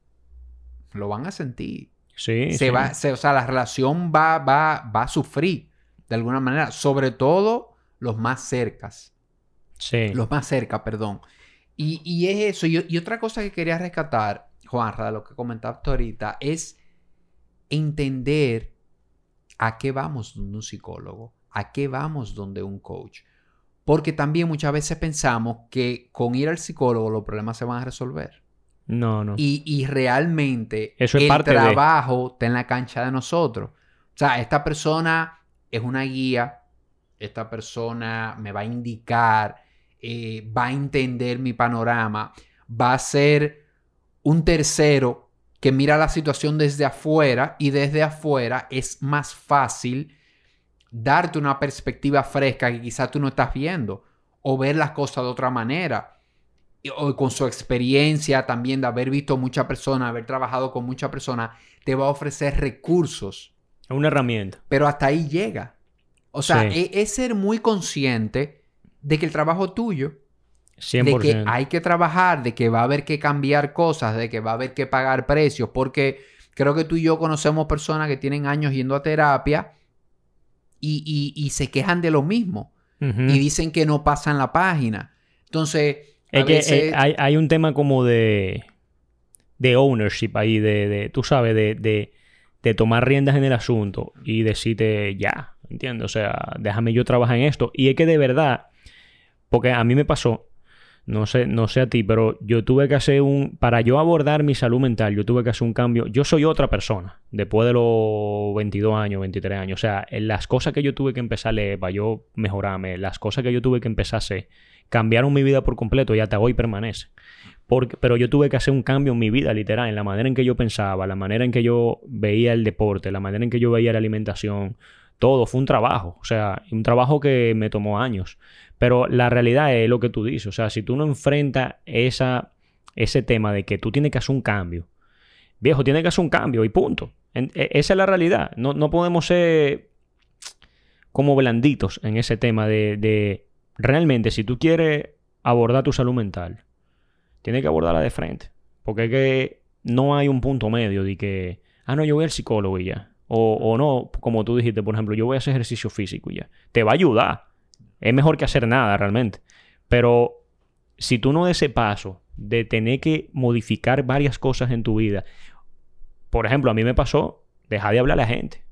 lo van a sentir. Sí. Se Va, o sea, la relación va, va, va a sufrir de alguna manera, sobre todo los más cercas. Sí. Los más cerca, perdón. Y, y es eso. Y, y, otra cosa que quería rescatar, Juanra, de lo que comentaste ahorita, es entender a qué vamos donde un psicólogo, a qué vamos donde un coach. Porque también muchas veces pensamos que con ir al psicólogo los problemas se van a resolver. No, no. Y, realmente Eso es el trabajo está en la cancha de nosotros. O sea, esta persona es una guía, esta persona me va a indicar, eh, va a entender mi panorama, va a ser un tercero que mira la situación desde afuera y desde afuera es más fácil darte una perspectiva fresca que quizás tú no estás viendo o ver las cosas de otra manera. O con su experiencia también de haber visto mucha persona, haber trabajado con mucha persona, te va a ofrecer recursos. Una herramienta. Pero hasta ahí llega. O sea, e, es ser muy consciente de que el trabajo tuyo de que hay que trabajar, de que va a haber que cambiar cosas, de que va a haber que pagar precios, porque creo que tú y yo conocemos personas que tienen años yendo a terapia y, se quejan de lo mismo y dicen que no pasan la página. Entonces, es que eh, hay, un tema como de, de ownership ahí, de, de tú sabes, de, de, tomar riendas en el asunto y decirte ya, ¿entiendes? O sea, déjame yo trabajar en esto. Y es que de verdad, porque a mí me pasó, no sé, no sé a ti, pero yo tuve que hacer un. Para yo abordar mi salud mental, yo tuve que hacer un cambio. Yo soy otra persona después de los 22 años, 23 años. O sea, las cosas que yo tuve que empezar a leer para yo mejorarme, las cosas que yo tuve que empezar a hacer, cambiaron mi vida por completo y hasta hoy permanece. Porque, pero yo tuve que hacer un cambio en mi vida, literal, en la manera en que yo pensaba, la manera en que yo veía el deporte, la manera en que yo veía la alimentación. Todo fue un trabajo, o sea, un trabajo que me tomó años. Pero la realidad es lo que tú dices. O sea, si tú no enfrentas esa, ese tema de que tú tienes que hacer un cambio, viejo, tienes que hacer un cambio y punto. E, esa es la realidad. No, podemos ser como blanditos en ese tema de, de, realmente si tú quieres abordar tu salud mental, tienes que abordarla de frente. Porque es que no hay un punto medio de que, ah, no, yo voy al psicólogo y ya. O, o no, como tú dijiste, por ejemplo, yo voy a hacer ejercicio físico y ya. Te va a ayudar. Es mejor que hacer nada realmente. Pero si tú no des ese paso de tener que modificar varias cosas en tu vida, por ejemplo, a mí me pasó dejar de hablar a la gente.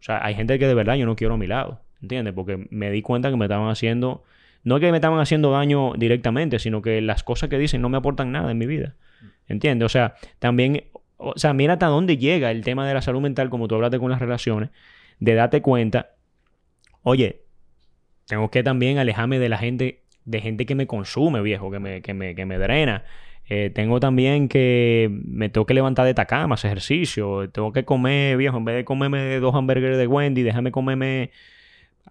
O sea, hay gente que de verdad yo no quiero a mi lado, ¿entiendes? Porque me di cuenta que me estaban haciendo, no que me estaban haciendo daño directamente, sino que las cosas que dicen no me aportan nada en mi vida, ¿entiendes? O sea, también, o sea, mira hasta dónde llega el tema de la salud mental, como tú hablaste con las relaciones, de darte cuenta, oye, tengo que también alejarme de la gente, de gente que me consume, viejo, que me, que me, que me drena. Eh, tengo también que me tengo que levantar de esta cama, hacer ejercicio. Tengo que comer, viejo, en vez de comerme dos hamburguesas de Wendy, déjame comerme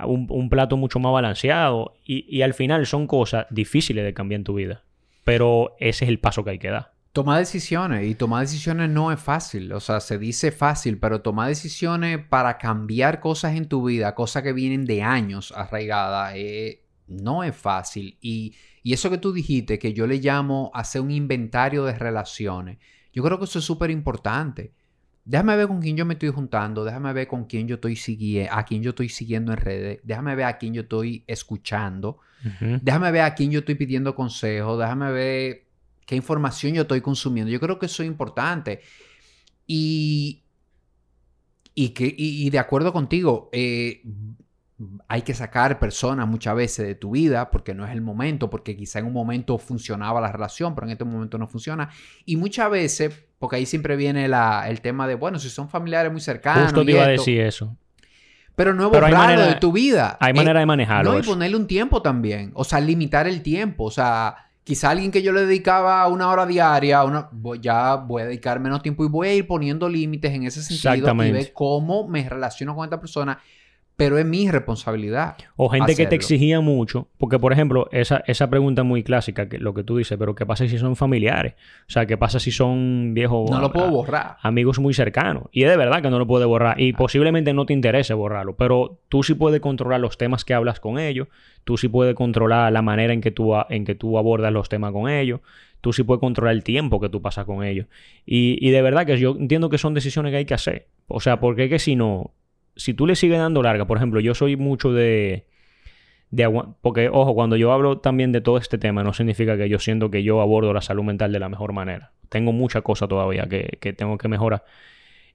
un, plato mucho más balanceado. Y, y al final son cosas difíciles de cambiar en tu vida. Pero ese es el paso que hay que dar. Tomar decisiones y tomar decisiones no es fácil, o sea, se dice fácil, pero tomar decisiones para cambiar cosas en tu vida, cosas que vienen de años arraigadas, eh, no es fácil. Y, y, eso que tú dijiste, que yo le llamo hacer un inventario de relaciones, yo creo que eso es súper importante. Déjame ver con quién yo me estoy juntando, déjame ver con quién yo estoy siguiendo, a quién yo estoy siguiendo en redes, déjame ver a quién yo estoy escuchando, déjame ver a quién yo estoy pidiendo consejo, déjame ver qué información yo estoy consumiendo. Yo creo que eso es importante. Y, y, que, y, de acuerdo contigo, eh, hay que sacar personas muchas veces de tu vida porque no es el momento, porque quizá en un momento funcionaba la relación, pero en este momento no funciona. Y muchas veces, porque ahí siempre viene la, el tema de, bueno, si son familiares muy cercanos. Justo te iba a decir eso. Pero no borrarlo de tu vida. Hay manera de manejarlo. No, y ponerle un tiempo también. O sea, limitar el tiempo. O sea, quizá alguien que yo le dedicaba una hora diaria, una, ya voy a dedicar menos tiempo y voy a ir poniendo límites en ese sentido y ver cómo me relaciono con esta persona pero es mi responsabilidad. O gente que te exigía mucho, porque por ejemplo, esa, esa pregunta muy clásica, que lo que tú dices, pero ¿qué pasa si son familiares? O sea, ¿qué pasa si son viejos? No lo puedo borrar. Amigos muy cercanos. Y es de verdad que no lo puedes borrar. Y posiblemente no te interese borrarlo, pero tú sí puedes controlar los temas que hablas con ellos, tú sí puedes controlar la manera en que tú, en que tú abordas los temas con ellos, tú sí puedes controlar el tiempo que tú pasas con ellos. Y, y de verdad que yo entiendo que son decisiones que hay que hacer. O sea, porque es que si no, si tú le sigues dando larga, por ejemplo, yo soy mucho de... de porque, ojo, cuando yo hablo también de todo este tema, no significa que yo siento que yo abordo la salud mental de la mejor manera. Tengo mucha cosa todavía que, que tengo que mejorar.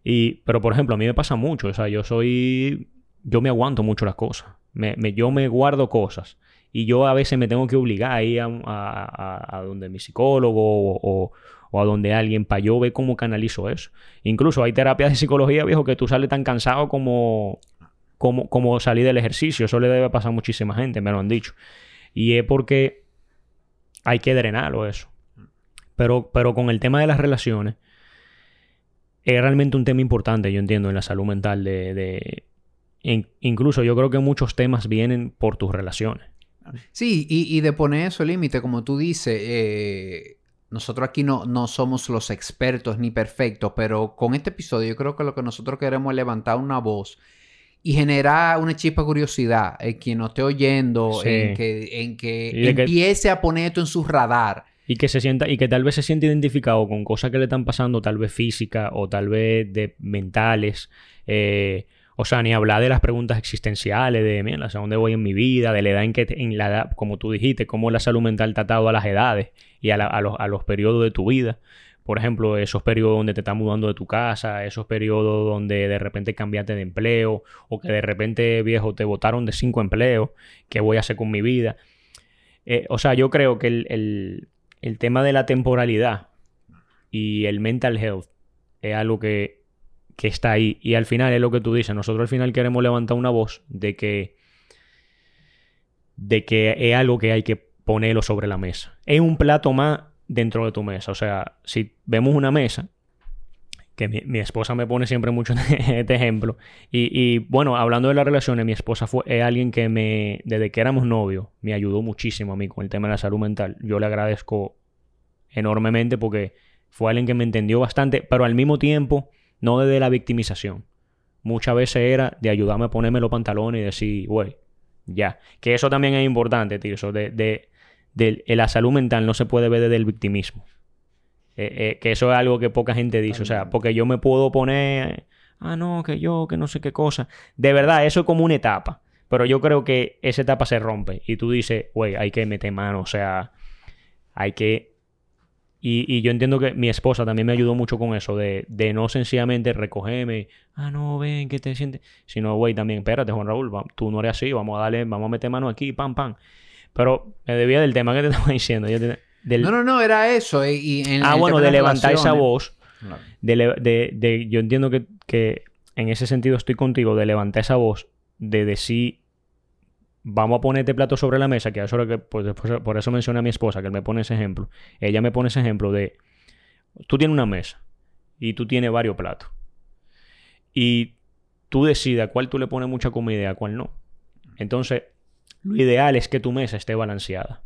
Y, pero, por ejemplo, a mí me pasa mucho. O sea, yo soy... Yo me aguanto mucho las cosas. Me, yo me guardo cosas. Y yo a veces me tengo que obligar a ir a, a, donde mi psicólogo o a donde alguien para yo ver cómo canalizo eso. Incluso hay terapias de psicología, viejo, que tú sales tan cansado como, como, como salir del ejercicio. Eso le debe pasar a muchísima gente, me lo han dicho. Y es porque hay que drenarlo eso. Pero, pero con el tema de las relaciones, es realmente un tema importante, yo entiendo, en la salud mental de... de incluso yo creo que muchos temas vienen por tus relaciones. Sí, y, y de poner eso límite, como tú dices, eh, nosotros aquí no, no somos los expertos ni perfectos, pero con este episodio yo creo que lo que nosotros queremos es levantar una voz y generar una chispa de curiosidad en quien nos esté oyendo, en que, en que empiece a poner esto en su radar. Y que se sienta, y que tal vez se sienta identificado con cosas que le están pasando, tal vez físicas o tal vez de mentales. Eh, o sea, ni hablar de las preguntas existenciales, de, mira, ¿hacia dónde voy en mi vida? De la edad en que, en la edad, como tú dijiste, cómo la salud mental está atado a las edades y a, los, a los periodos de tu vida. Por ejemplo, esos periodos donde te estás mudando de tu casa, esos periodos donde de repente cambiaste de empleo o que de repente, viejo, te botaron de cinco empleos, ¿qué voy a hacer con mi vida? Eh, o sea, yo creo que el, el tema de la temporalidad y el mental health es algo que que está ahí. Y al final es lo que tú dices. Nosotros al final queremos levantar una voz de que. de que es algo que hay que ponerlo sobre la mesa. Es un plato más dentro de tu mesa. O sea, si vemos una mesa, que mi, esposa me pone siempre mucho <laughs> este ejemplo. Y, bueno, hablando de las relaciones, mi esposa fue es alguien que me, desde que éramos novios, me ayudó muchísimo a mí con el tema de la salud mental. Yo le agradezco enormemente porque fue alguien que me entendió bastante, pero al mismo tiempo no desde la victimización. Muchas veces era de ayudarme a ponerme los pantalones y decir, güey, ya. Que eso también es importante, tío. Eso de, de, la salud mental no se puede ver desde el victimismo. Eh, eh, que eso es algo que poca gente dice. O sea, porque yo me puedo poner, ah, no, que yo, que no sé qué cosa. De verdad, eso es como una etapa. Pero yo creo que esa etapa se rompe. Y tú dices, güey, hay que meter mano. O sea, hay que y, yo entiendo que mi esposa también me ayudó mucho con eso, de, de no sencillamente recogerme, ah, no, ven, que te sientes, sino, güey, también, espérate, Juan Raúl, tú no eres así, vamos a darle, vamos a meter mano aquí, pam, pam. Pero me debía del tema que te <laughs> estaba diciendo. No, no, no, era eso. Eh, ah, bueno, de levantar esa voz. De, de, yo entiendo que, que en ese sentido estoy contigo, de levantar esa voz, de decir, vamos a poner este plato sobre la mesa, que eso que, pues, por eso mencioné a mi esposa, que él me pone ese ejemplo. Ella me pone ese ejemplo de, tú tienes una mesa y tú tienes varios platos. Y tú decides a cuál tú le pones mucha comida y a cuál no. Entonces, lo ideal es que tu mesa esté balanceada.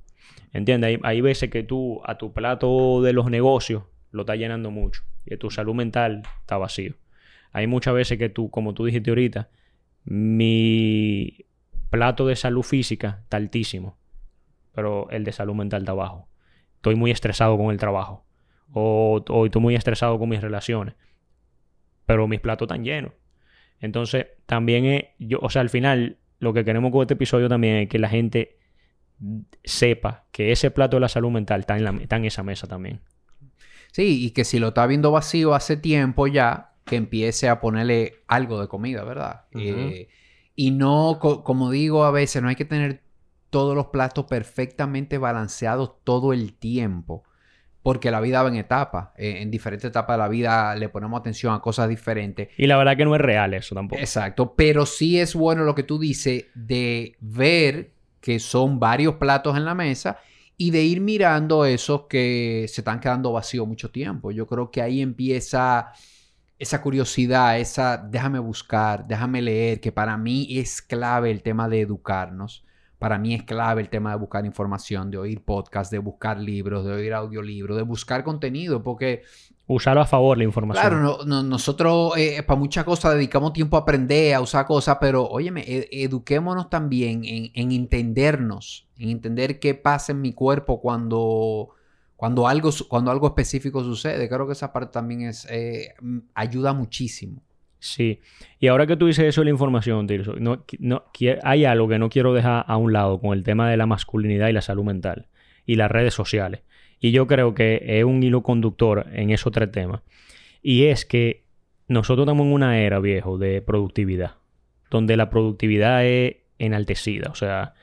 ¿Entiendes? Hay, veces que tú a tu plato de los negocios lo estás llenando mucho y tu salud mental está vacío. Hay muchas veces que tú, como tú dijiste ahorita, mi plato de salud física está altísimo, pero el de salud mental está bajo. Estoy muy estresado con el trabajo o, o estoy muy estresado con mis relaciones, pero mis platos están llenos. Entonces, también es, yo, o sea, al final, lo que queremos con este episodio también es que la gente sepa que ese plato de la salud mental está en, la, está en esa mesa también. Sí, y que si lo está viendo vacío hace tiempo ya, que empiece a ponerle algo de comida, ¿verdad? Eh, y no, como digo a veces, no hay que tener todos los platos perfectamente balanceados todo el tiempo porque la vida va en etapas. Eh, en diferentes etapas de la vida le ponemos atención a cosas diferentes. Y la verdad que no es real eso tampoco. Exacto, pero sí es bueno lo que tú dices de ver que son varios platos en la mesa y de ir mirando esos que se están quedando vacíos mucho tiempo. Yo creo que ahí empieza esa curiosidad, esa déjame buscar, déjame leer, que para mí es clave el tema de educarnos para mí es clave el tema de buscar información, de oír podcasts, de buscar libros, de oír audiolibros, de buscar contenido, porque... Usarlo a favor la información. Claro, nosotros eh, para muchas cosas dedicamos tiempo a aprender, a usar cosas, pero óyeme, eduquémonos también en, entendernos, en entender qué pasa en mi cuerpo cuando, cuando, algo, cuando algo específico sucede. Creo que esa parte también es, eh, ayuda muchísimo. Sí. Y ahora que tú dices eso de la información, Tirso, hay algo que no quiero dejar a un lado con el tema de la masculinidad y la salud mental y las redes sociales. Y yo creo que es un hilo conductor en esos tres temas. Y es que nosotros estamos en una era, viejo, de productividad, donde la productividad es enaltecida. O sea,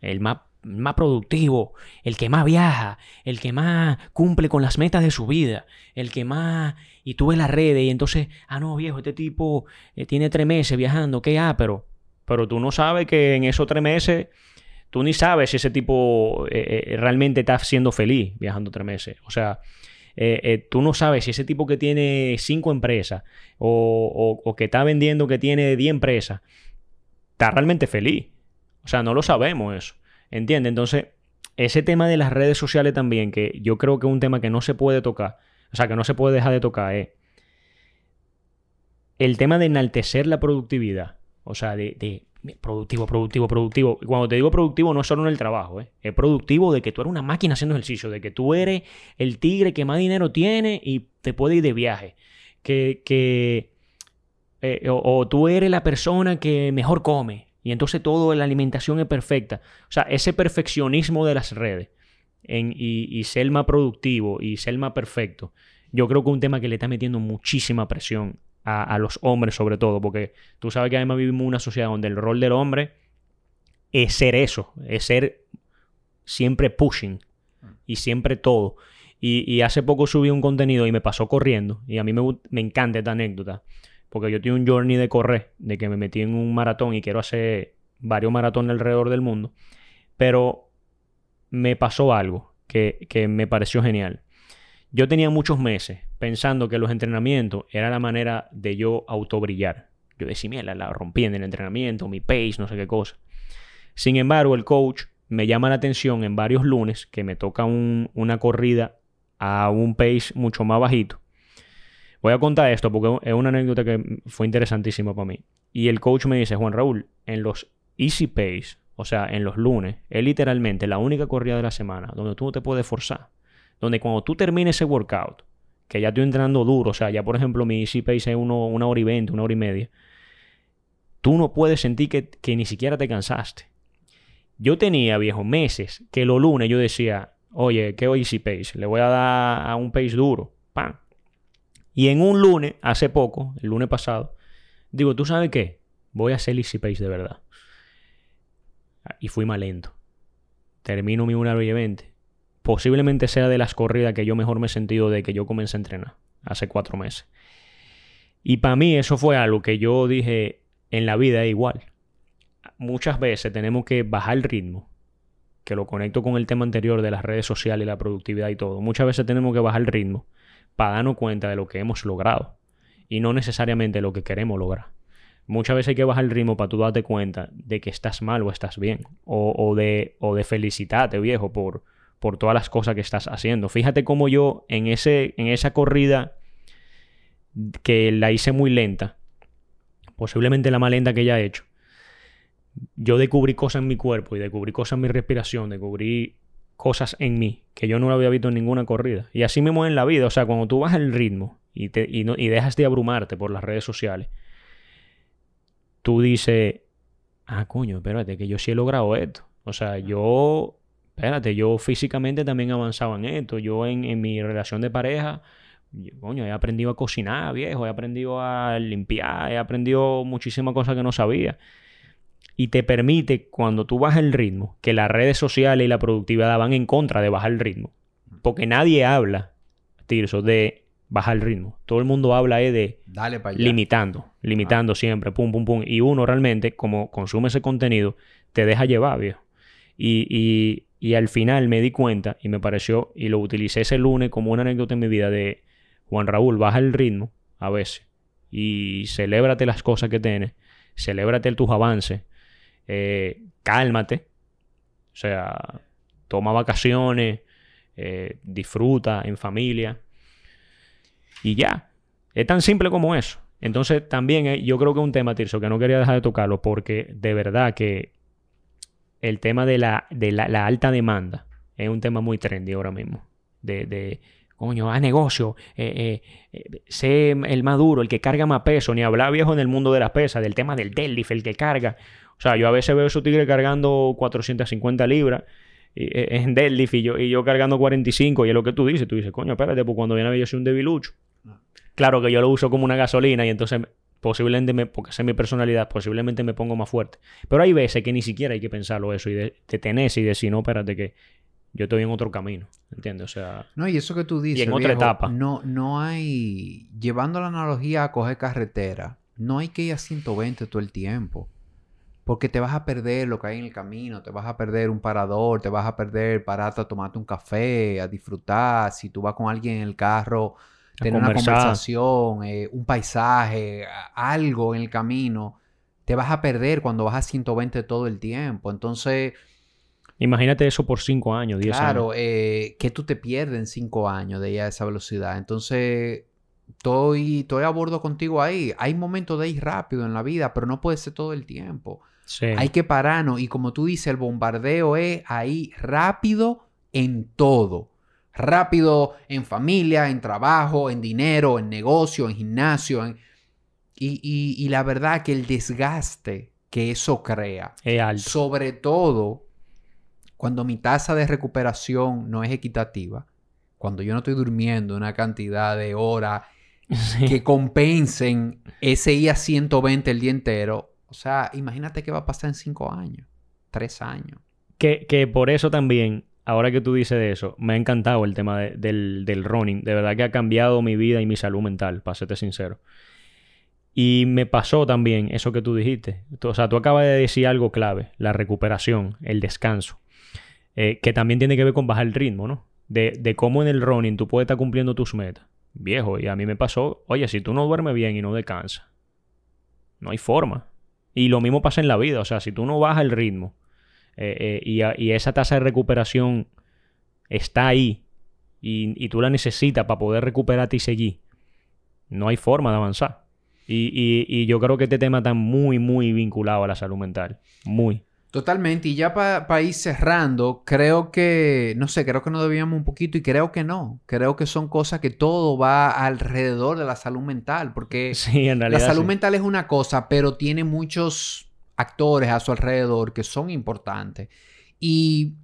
el más más productivo, el que más viaja, el que más cumple con las metas de su vida, el que más... Y tú ves las redes y entonces, ah, no, viejo, este tipo eh, tiene tres meses viajando, ¿qué? Ah, pero, pero tú no sabes que en esos tres meses, tú ni sabes si ese tipo eh, eh, realmente está siendo feliz viajando tres meses. O sea, tú no sabes si ese tipo que tiene cinco empresas o, o que está vendiendo que tiene diez empresas, está realmente feliz. O sea, no lo sabemos eso. ¿Entiendes? Entonces, ese tema de las redes sociales también, que yo creo que es un tema que no se puede tocar, o sea, que no se puede dejar de tocar, es el tema de enaltecer la productividad. O sea, de, productivo, productivo, productivo. Y cuando te digo productivo, no es solo en el trabajo, ¿eh? es productivo de que tú eres una máquina haciendo ejercicio, de que tú eres el tigre que más dinero tiene y te puede ir de viaje. Que, que eh, o, tú eres la persona que mejor come. Y entonces todo la alimentación es perfecta. O sea, ese perfeccionismo de las redes y, ser más productivo y ser más perfecto, yo creo que es un tema que le está metiendo muchísima presión a, los hombres sobre todo, porque tú sabes que además vivimos en una sociedad donde el rol del hombre es ser eso, es ser siempre pushing y siempre todo. Y, hace poco subí un contenido y me pasó corriendo, y a mí me, me encanta esta anécdota. Porque yo tengo un journey de correr, de que me metí en un maratón y quiero hacer varios maratones alrededor del mundo. Pero me pasó algo que, me pareció genial. Yo tenía muchos meses pensando que los entrenamientos era la manera de yo autobrillar. Yo decía, mira, la rompí en el entrenamiento, mi pace, no sé qué cosa. Sin embargo, el coach me llama la atención en varios lunes que me toca una corrida a un pace mucho más bajito. Voy a contar esto porque es una anécdota que fue interesantísima para mí. Y el coach me dice, Juan Raúl, en los Easy Pace, o sea, en los lunes, es literalmente la única corrida de la semana donde tú no te puedes forzar. Donde cuando tú termines ese workout, que ya estoy entrenando duro, o sea, ya por ejemplo mi Easy Pace es una hora y veinte, una hora y media, tú no puedes sentir que, que ni siquiera te cansaste. Yo tenía, viejo, meses que los lunes yo decía, oye, ¿qué Easy Pace? Le voy a dar a un pace duro. ¡Pam! Y en un lunes, hace poco, el lunes pasado, digo, ¿tú sabes qué? Voy a hacer Easy Pace de verdad. Y fui más lento. Termino mi 1 y 20. Posiblemente sea de las corridas que yo mejor me he sentido de que yo comencé a entrenar. Hace cuatro meses. Y para mí eso fue algo que yo dije en la vida es igual. muchas veces tenemos que bajar el ritmo, que lo conecto con el tema anterior de las redes sociales la productividad y todo. Muchas veces tenemos que bajar el ritmo para darnos cuenta de lo que hemos logrado y no necesariamente lo que queremos lograr. Muchas veces hay que bajar el ritmo para tú darte cuenta de que estás mal o estás bien. O, de, o de felicitarte, viejo, por, por todas las cosas que estás haciendo. Fíjate cómo yo en, ese, en esa corrida que la hice muy lenta, posiblemente la más lenta que ya he hecho, yo descubrí cosas en mi cuerpo y descubrí cosas en mi respiración, descubrí cosas en mí que yo no lo había visto en ninguna corrida. Y así mismo en la vida, o sea, cuando tú bajas el ritmo y, te, y, no, y dejas de abrumarte por las redes sociales, tú dices, ah, coño, espérate, que yo sí he logrado esto. O sea, yo, espérate, yo físicamente también avanzaba en esto. Yo en, en mi relación de pareja, coño, he aprendido a cocinar, viejo, he aprendido a limpiar, he aprendido muchísimas cosas que no sabía y te permite, cuando tú bajas el ritmo, que las redes sociales y la productividad van en contra de bajar el ritmo. Porque nadie habla, Tirso, de bajar el ritmo. Todo el mundo habla de Dale limitando, limitando siempre, pum, pum, pum. Y uno realmente, como consume ese contenido, te deja llevar, viejo. Y, y, y al final me di cuenta y me pareció, y lo utilicé ese lunes como una anécdota en mi vida de Juan Raúl, baja el ritmo a veces y celébrate las cosas que tienes, celébrate tus avances eh, cálmate, o sea, toma vacaciones, eh, disfruta en familia y ya. Es tan simple como eso. Entonces también eh, yo creo que un tema, Tirso, que no quería dejar de tocarlo porque de verdad que el tema de la, de la, alta demanda es un tema muy trendy ahora mismo. De, de coño, a negocio, sé el más duro, el que carga más peso, ni hablar viejo en el mundo de las pesas, del tema del deadlift, el que carga. O sea, yo a veces veo a esos tigres cargando 450 libras eh, en deadlift y yo, y yo cargando 45 y es lo que tú dices. Tú dices, coño, espérate, pues cuando viene a ver yo soy un debilucho. Claro que yo lo uso como una gasolina y entonces posiblemente, me, porque sé mi personalidad, posiblemente me pongo más fuerte. Pero hay veces que ni siquiera hay que pensarlo eso y de, detenerse y decir, no, espérate que yo estoy en otro camino, ¿entiendes? O sea... No, y eso que tú dices, y en otra etapa. No, no hay... Llevando la analogía a coger carretera, no hay que ir a 120 todo el tiempo. Porque te vas a perder lo que hay en el camino, te vas a perder un parador, te vas a perder pararte a tomarte un café, a disfrutar. Si tú vas con alguien en el carro, tener una conversación, eh, un paisaje, algo en el camino, te vas a perder cuando vas a 120 todo el tiempo. Entonces... Imagínate eso por 5 años, 10 años. Claro, eh, que tú te pierdes en 5 años de ya esa velocidad. Entonces, estoy, estoy a bordo contigo ahí. Hay momentos de ir rápido en la vida, pero no puede ser todo el tiempo. Hay que pararnos y como tú dices, el bombardeo es ahí rápido en todo. Rápido en familia, en trabajo, en dinero, en negocio, en gimnasio. Y, la verdad que el desgaste que eso crea, sobre todo cuando mi tasa de recuperación no es equitativa, cuando yo no estoy durmiendo una cantidad de horas <laughs> que compensen ese IA 120 el día entero, o sea, imagínate qué va a pasar en cinco años, tres años. Que, que por eso también, ahora que tú dices de eso, me ha encantado el tema del, del running. De verdad que ha cambiado mi vida y mi salud mental, para sincero. Y me pasó también eso que tú dijiste. O sea, tú acabas de decir algo clave, la recuperación, el descanso. Eh, que también tiene que ver con bajar el ritmo, ¿no? De, de cómo en el running tú puedes estar cumpliendo tus metas. Viejo, y a mí me pasó, oye, si tú no duermes bien y no descansas, no hay forma. Y lo mismo pasa en la vida, o sea, si tú no bajas el ritmo eh, eh, y, esa tasa de recuperación está ahí y, tú la necesitas para poder recuperarte y seguir, no hay forma de avanzar. Y, y yo creo que este tema está muy, muy vinculado a la salud mental. Muy. Totalmente. Y ya para ir cerrando, creo que, no sé, creo que nos debíamos un poquito y creo que no. Creo que son cosas que todo va alrededor de la salud mental, porque <laughs> sí, en realidad, la salud mental es una cosa, pero tiene muchos actores a su alrededor que son importantes. Y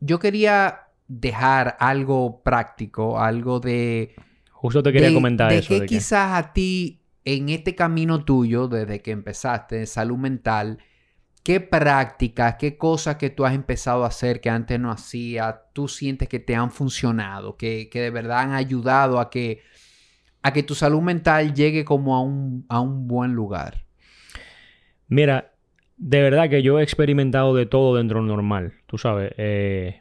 yo quería dejar algo práctico, algo de... Justo te quería comentar eso. Que de que quizás a ti, en este camino tuyo, desde que empezaste de salud mental, ¿Qué prácticas, qué cosas que tú has empezado a hacer que antes no hacías, tú sientes que te han funcionado, que, de verdad han ayudado a que, a que tu salud mental llegue como a un, a un buen lugar? Mira, de verdad que yo he experimentado de todo dentro normal, tú sabes. Eh,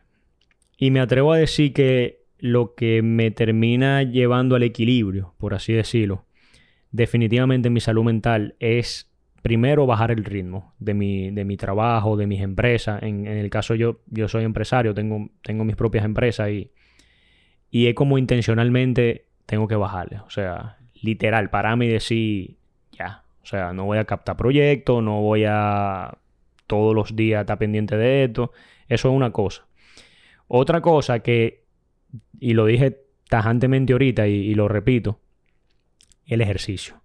y me atrevo a decir que lo que me termina llevando al equilibrio, por así decirlo, definitivamente en mi salud mental es primero bajar el ritmo de mi, de mi trabajo, de mis empresas. En, el caso yo, yo soy empresario, tengo, tengo mis propias empresas y, y es como intencionalmente tengo que bajarle. O sea, literal, para mí decir, ya, o sea, no voy a captar proyectos, no voy a todos los días estar pendiente de esto. Eso es una cosa. Otra cosa que y lo dije tajantemente ahorita y, lo repito, el ejercicio.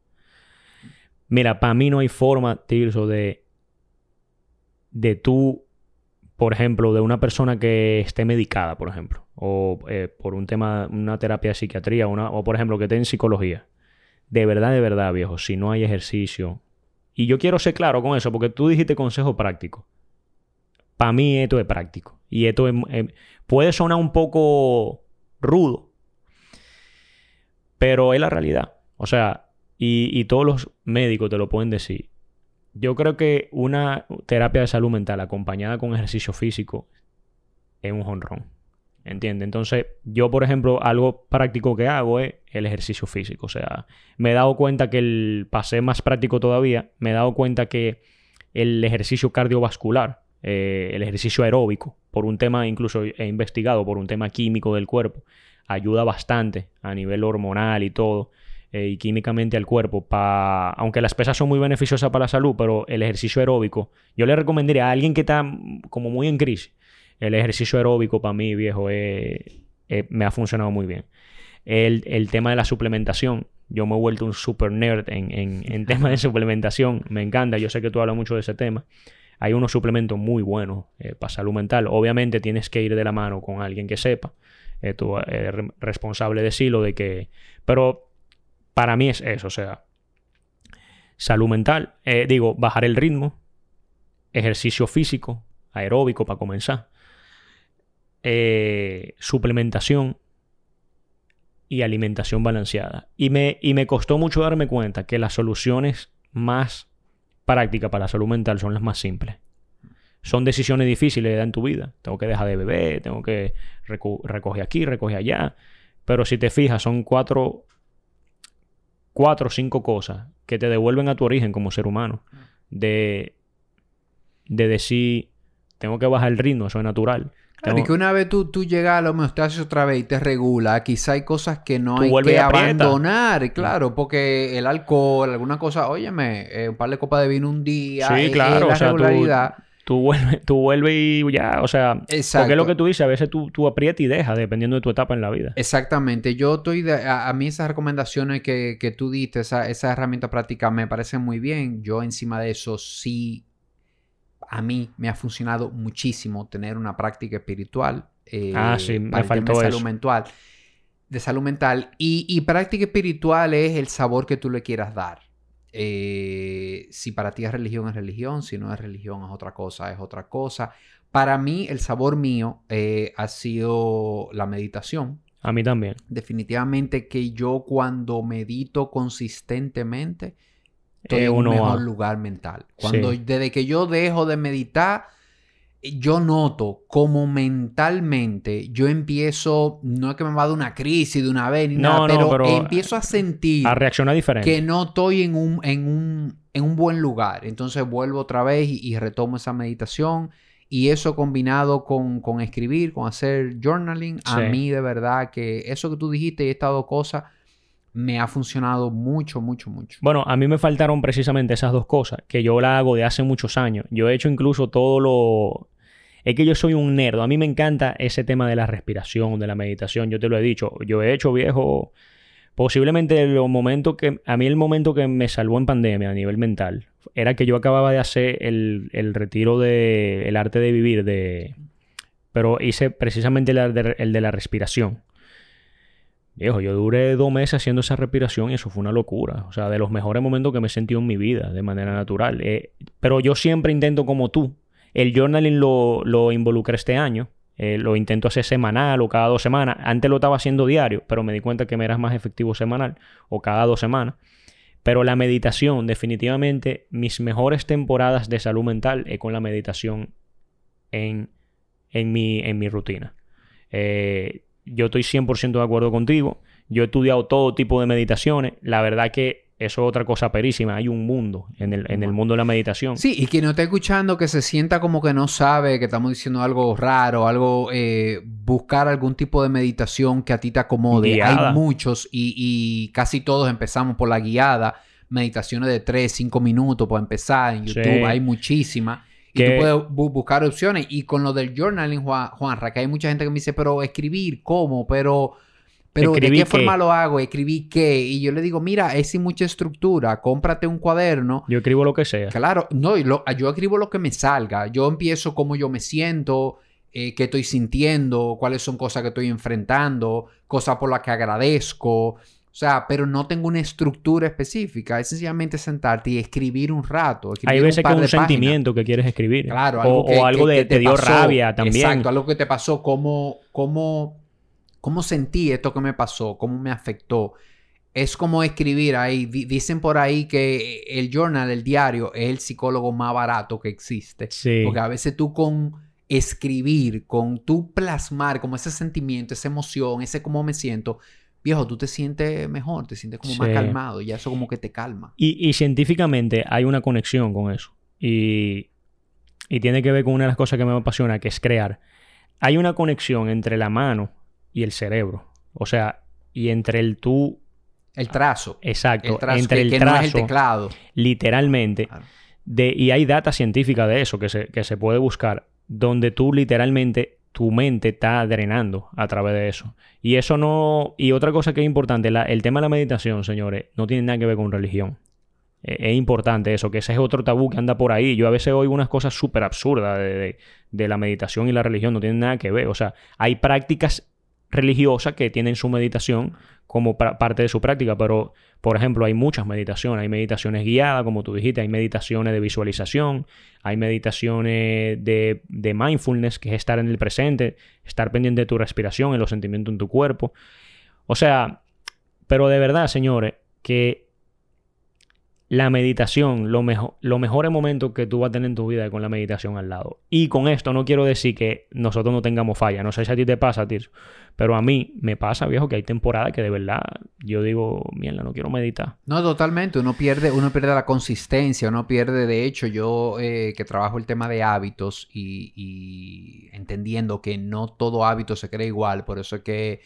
Mira, para mí no hay forma, Tirso, de, de tú, por ejemplo, de una persona que esté medicada, por ejemplo, o eh, por un tema, una terapia de psiquiatría, o por ejemplo, que esté en psicología. De verdad, de verdad, viejo, si no hay ejercicio. Y yo quiero ser claro con eso, porque tú dijiste consejo práctico. Para mí esto es práctico. Y esto puede sonar un poco rudo, pero es la realidad. O sea, y, todos los médicos te lo pueden decir. Yo creo que una terapia de salud mental acompañada con ejercicio físico es un honrón. ¿Entiendes? Entonces, yo, por ejemplo, algo práctico que hago es el ejercicio físico. O sea, me he dado cuenta que el pasé más práctico todavía. Me he dado cuenta que el ejercicio cardiovascular eh, el ejercicio aeróbico, por un tema, incluso he investigado, por un tema químico del cuerpo, ayuda bastante a nivel hormonal y todo, eh, y químicamente al cuerpo, pa... aunque las pesas son muy beneficiosas para la salud, pero el ejercicio aeróbico, yo le recomendaría a alguien que está como muy en crisis, el ejercicio aeróbico para mí, viejo, me ha funcionado muy bien. El, tema de la suplementación, yo me he vuelto un super nerd en, en, en temas de <laughs> suplementación, me encanta, yo sé que tú hablas mucho de ese tema. Hay unos suplementos muy buenos eh, para salud mental. Obviamente tienes que ir de la mano con alguien que sepa. Eh, tú eres responsable de decirlo, de que... Pero para mí es eso, o sea, salud mental, eh, digo, bajar el ritmo, ejercicio físico, aeróbico para comenzar, suplementación y alimentación balanceada. Y me, y me costó mucho darme cuenta que las soluciones más práctica para la salud mental son las más simples. Son decisiones difíciles en tu vida. Tengo que dejar de beber, tengo que recoger aquí, recoger allá. Pero si te fijas, son cuatro, cuatro o cinco cosas que te devuelven a tu origen como ser humano. De, de decir, tengo que bajar el ritmo, eso es natural. Claro, y que una vez tú, tú llegas a la homeostasis otra vez y te regula, quizá hay cosas que no hay que abandonar, claro, porque el alcohol, alguna cosa, óyeme, eh, un par de copas de vino un día, sí, eh, claro, la o sea, regularidad. Tú, vuelves, tú vuelves y ya, o sea, Exacto. porque es lo que tú dices, a veces tú, tú aprietas y dejas, dependiendo de tu etapa en la vida. Exactamente, yo estoy, de, a, mí esas recomendaciones que, que tú diste, esa, esa herramienta práctica me parecen muy bien, yo encima de eso sí a mí me ha funcionado muchísimo tener una práctica espiritual. Eh, ah, sí, me faltó de salud mental. De salud mental. Y, práctica espiritual es el sabor que tú le quieras dar. Eh, si para ti es religión, es religión. Si no es religión, es otra cosa, es otra cosa. Para mí, el sabor mío eh, ha sido la meditación. A mí también. Definitivamente que yo cuando medito consistentemente, estoy en un mejor lugar mental. Cuando desde que yo dejo de meditar, yo noto como mentalmente yo empiezo, no es que me va a dar una crisis de una vez ni nada, pero, empiezo a sentir a reaccionar diferente. que no estoy en un, en un, en un buen lugar. Entonces vuelvo otra vez y, retomo esa meditación. Y eso combinado con, con escribir, con hacer journaling, a mí de verdad que eso que tú dijiste y estas dos cosas me ha funcionado mucho, mucho, mucho. Bueno, a mí me faltaron precisamente esas dos cosas, que yo la hago de hace muchos años. Yo he hecho incluso todo lo... Es que yo soy un nerd. A mí me encanta ese tema de la respiración, de la meditación. Yo te lo he dicho. Yo he hecho, viejo, posiblemente los momentos que... A mí el momento que me salvó en pandemia a nivel mental era que yo acababa de hacer el, retiro de... El arte de vivir de... Pero hice precisamente el de la respiración. Yo duré dos meses haciendo esa respiración y eso fue una locura. O sea, de los mejores momentos que me he sentido en mi vida, de manera natural. Eh, pero yo siempre intento como tú. El journaling lo, lo involucré este año. Eh, lo intento hacer semanal o cada dos semanas. Antes lo estaba haciendo diario, pero me di cuenta que me era más efectivo semanal o cada dos semanas. Pero la meditación, definitivamente, mis mejores temporadas de salud mental es con la meditación en, en, mi, en mi rutina. Eh, yo estoy 100% de acuerdo contigo. Yo he estudiado todo tipo de meditaciones. La verdad que eso es otra cosa perísima. Hay un mundo en el, en el mundo de la meditación. Sí, y quien no está escuchando que se sienta como que no sabe que estamos diciendo algo raro, algo, eh, buscar algún tipo de meditación que a ti te acomode. Hay muchos y, y, casi todos empezamos por la guiada. Meditaciones de 3, 5 minutos para empezar. En YouTube hay muchísimas. Y tú puedes buscar opciones. Y con lo del journaling, Juan, Juanra, que hay mucha gente que me dice, pero escribir, ¿cómo? Pero... Pero ¿de qué, forma lo hago? ¿Escribí qué? Y yo le digo, mira, es sin mucha estructura, cómprate un cuaderno. Yo escribo lo que sea. Claro, no, yo escribo lo que me salga. Yo empiezo cómo yo me siento, eh, qué estoy sintiendo, cuáles son cosas que estoy enfrentando, cosas por las que agradezco. O sea, pero no tengo una estructura específica. Es sencillamente sentarte y escribir un rato. Hay veces que un sentimiento que quieres escribir. Claro, algo o, algo de, te, dio rabia también. Exacto, algo que te pasó, cómo, cómo, cómo sentí esto que me pasó, cómo me afectó. Es como escribir ahí. dicen por ahí que el journal, el diario, es el psicólogo más barato que existe. Sí. Porque a veces tú con escribir, con tú plasmar como ese sentimiento, esa emoción, ese cómo me siento, viejo, tú te sientes mejor, te sientes como más calmado y eso como que te calma. Y, científicamente hay una conexión con eso. Y, y tiene que ver con una de las cosas que me apasiona, que es crear. Hay una conexión entre la mano y el cerebro. O sea, y entre el tú... El trazo. Exacto. entre el trazo. el teclado. Literalmente. De, y hay data científica de eso que se, que se puede buscar, donde tú literalmente tu mente está drenando a través de eso. Y eso no... Y otra cosa que es importante, el tema de la meditación, señores, no tiene nada que ver con religión. E, es importante eso, que ese es otro tabú que anda por ahí. Yo a veces oigo unas cosas súper absurdas de, de, la meditación y la religión, no tienen nada que ver. O sea, hay prácticas religiosas que tienen su meditación como parte de su práctica, pero por ejemplo hay muchas meditaciones, hay meditaciones guiadas, como tú dijiste, hay meditaciones de visualización, hay meditaciones de, de mindfulness, que es estar en el presente, estar pendiente de tu respiración, en los sentimientos en tu cuerpo. O sea, pero de verdad, señores, que la meditación, lo, mejor, lo mejor momento que tú vas a tener en tu vida con la meditación al lado. Y con esto no quiero decir que nosotros no tengamos falla. No sé si a ti te pasa, tío. Pero a mí me pasa, viejo, que hay temporadas que de verdad yo digo, mierda, no quiero meditar. No, totalmente. Uno pierde, uno pierde la consistencia, uno pierde, de hecho, yo eh, que trabajo el tema de hábitos y, y entendiendo que no todo hábito se crea igual, por eso es que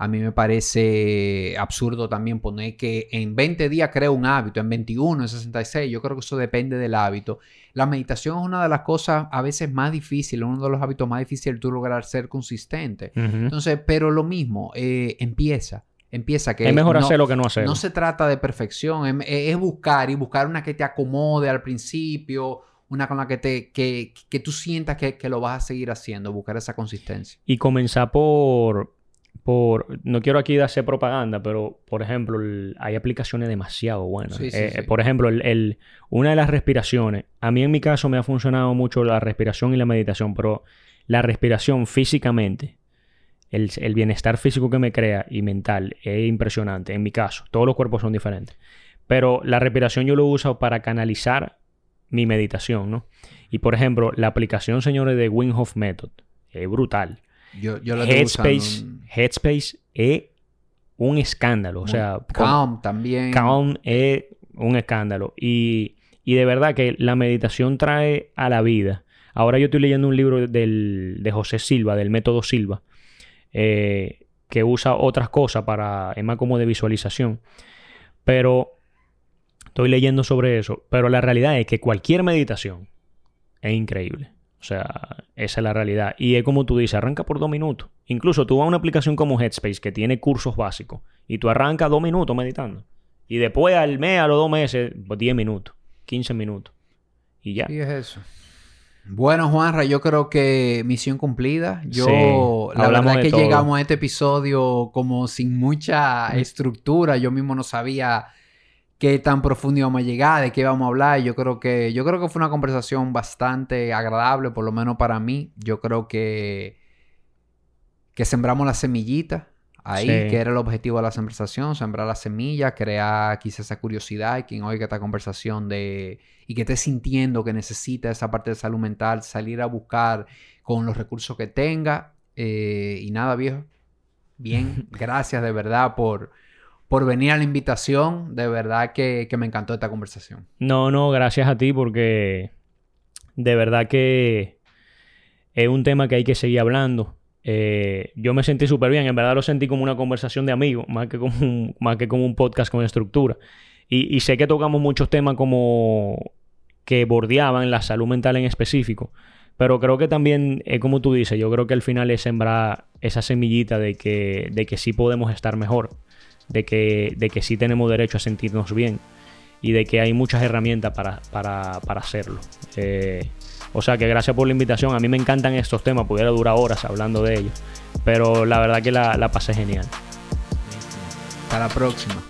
a mí me parece absurdo también poner que en 20 días creo un hábito, en 21, en 66. Yo creo que eso depende del hábito. La meditación es una de las cosas a veces más difíciles, uno de los hábitos más difíciles tú lograr ser consistente. Entonces, pero lo mismo, eh, empieza. Empieza que... Es mejor hacerlo que no hacerlo. No se trata de perfección, es, buscar y buscar una que te acomode al principio, una con la que, te, que, que tú sientas que, que, lo vas a seguir haciendo, buscar esa consistencia. Y comenzar por, no quiero aquí hacer propaganda, pero por ejemplo, hay aplicaciones demasiado buenas. Eh, por ejemplo, el, una de las respiraciones, a mí en mi caso me ha funcionado mucho la respiración y la meditación, pero la respiración físicamente, el, bienestar físico que me crea y mental es impresionante, en mi caso, todos los cuerpos son diferentes. Pero la respiración yo lo uso para canalizar mi meditación, ¿no? Y por ejemplo, la aplicación, señores, de Wim Hof Method, es brutal. Yo, yo Headspace, Headspace es un escándalo. O sea, Calm también. Calm es un escándalo. Y, de verdad que la meditación trae a la vida. Ahora yo estoy leyendo un libro del, de José Silva, del método Silva, eh, que usa otras cosas para, es más como de visualización. Pero estoy leyendo sobre eso. Pero la realidad es que cualquier meditación es increíble. O sea, esa es la realidad. Y es como tú dices, arranca por dos minutos. Incluso tú vas a una aplicación como Headspace que tiene cursos básicos y tú arrancas dos minutos meditando. Y después al mes, a los dos meses, pues 10 minutos, 15 minutos. Y ya. Y es eso. Bueno, Juanra, yo creo que misión cumplida. Yo, la verdad es que llegamos a este episodio como sin mucha estructura. Yo mismo no sabía qué tan profundo íbamos a llegar, de qué vamos a hablar. Yo creo que, yo creo que fue una conversación bastante agradable, por lo menos para mí. Yo creo que, que sembramos la semillita. ahí, que era el objetivo de la conversación, sembrar la semilla, crear quizás esa curiosidad y quien oiga esta conversación de y que esté sintiendo que necesita esa parte de salud mental, salir a buscar con los recursos que tenga. Eh, y nada, viejo. Bien, <laughs> gracias de verdad por, por venir a la invitación. De verdad que, que me encantó esta conversación. No, no, gracias a ti porque de verdad que es un tema que hay que seguir hablando. Eh, yo me sentí súper bien, en verdad lo sentí como una conversación de amigos, más que como un, más que como un podcast con estructura. Y, sé que tocamos muchos temas como que bordeaban la salud mental en específico, pero creo que también, es como tú dices, yo creo que al final es sembrar esa semillita de que, de que sí podemos estar mejor, de que, de que sí tenemos derecho a sentirnos bien y de que hay muchas herramientas para, para, para hacerlo. Eh, o sea que gracias por la invitación. A mí me encantan estos temas, pudiera durar horas hablando de ellos. Pero la verdad que la, la pasé genial. Hasta la próxima.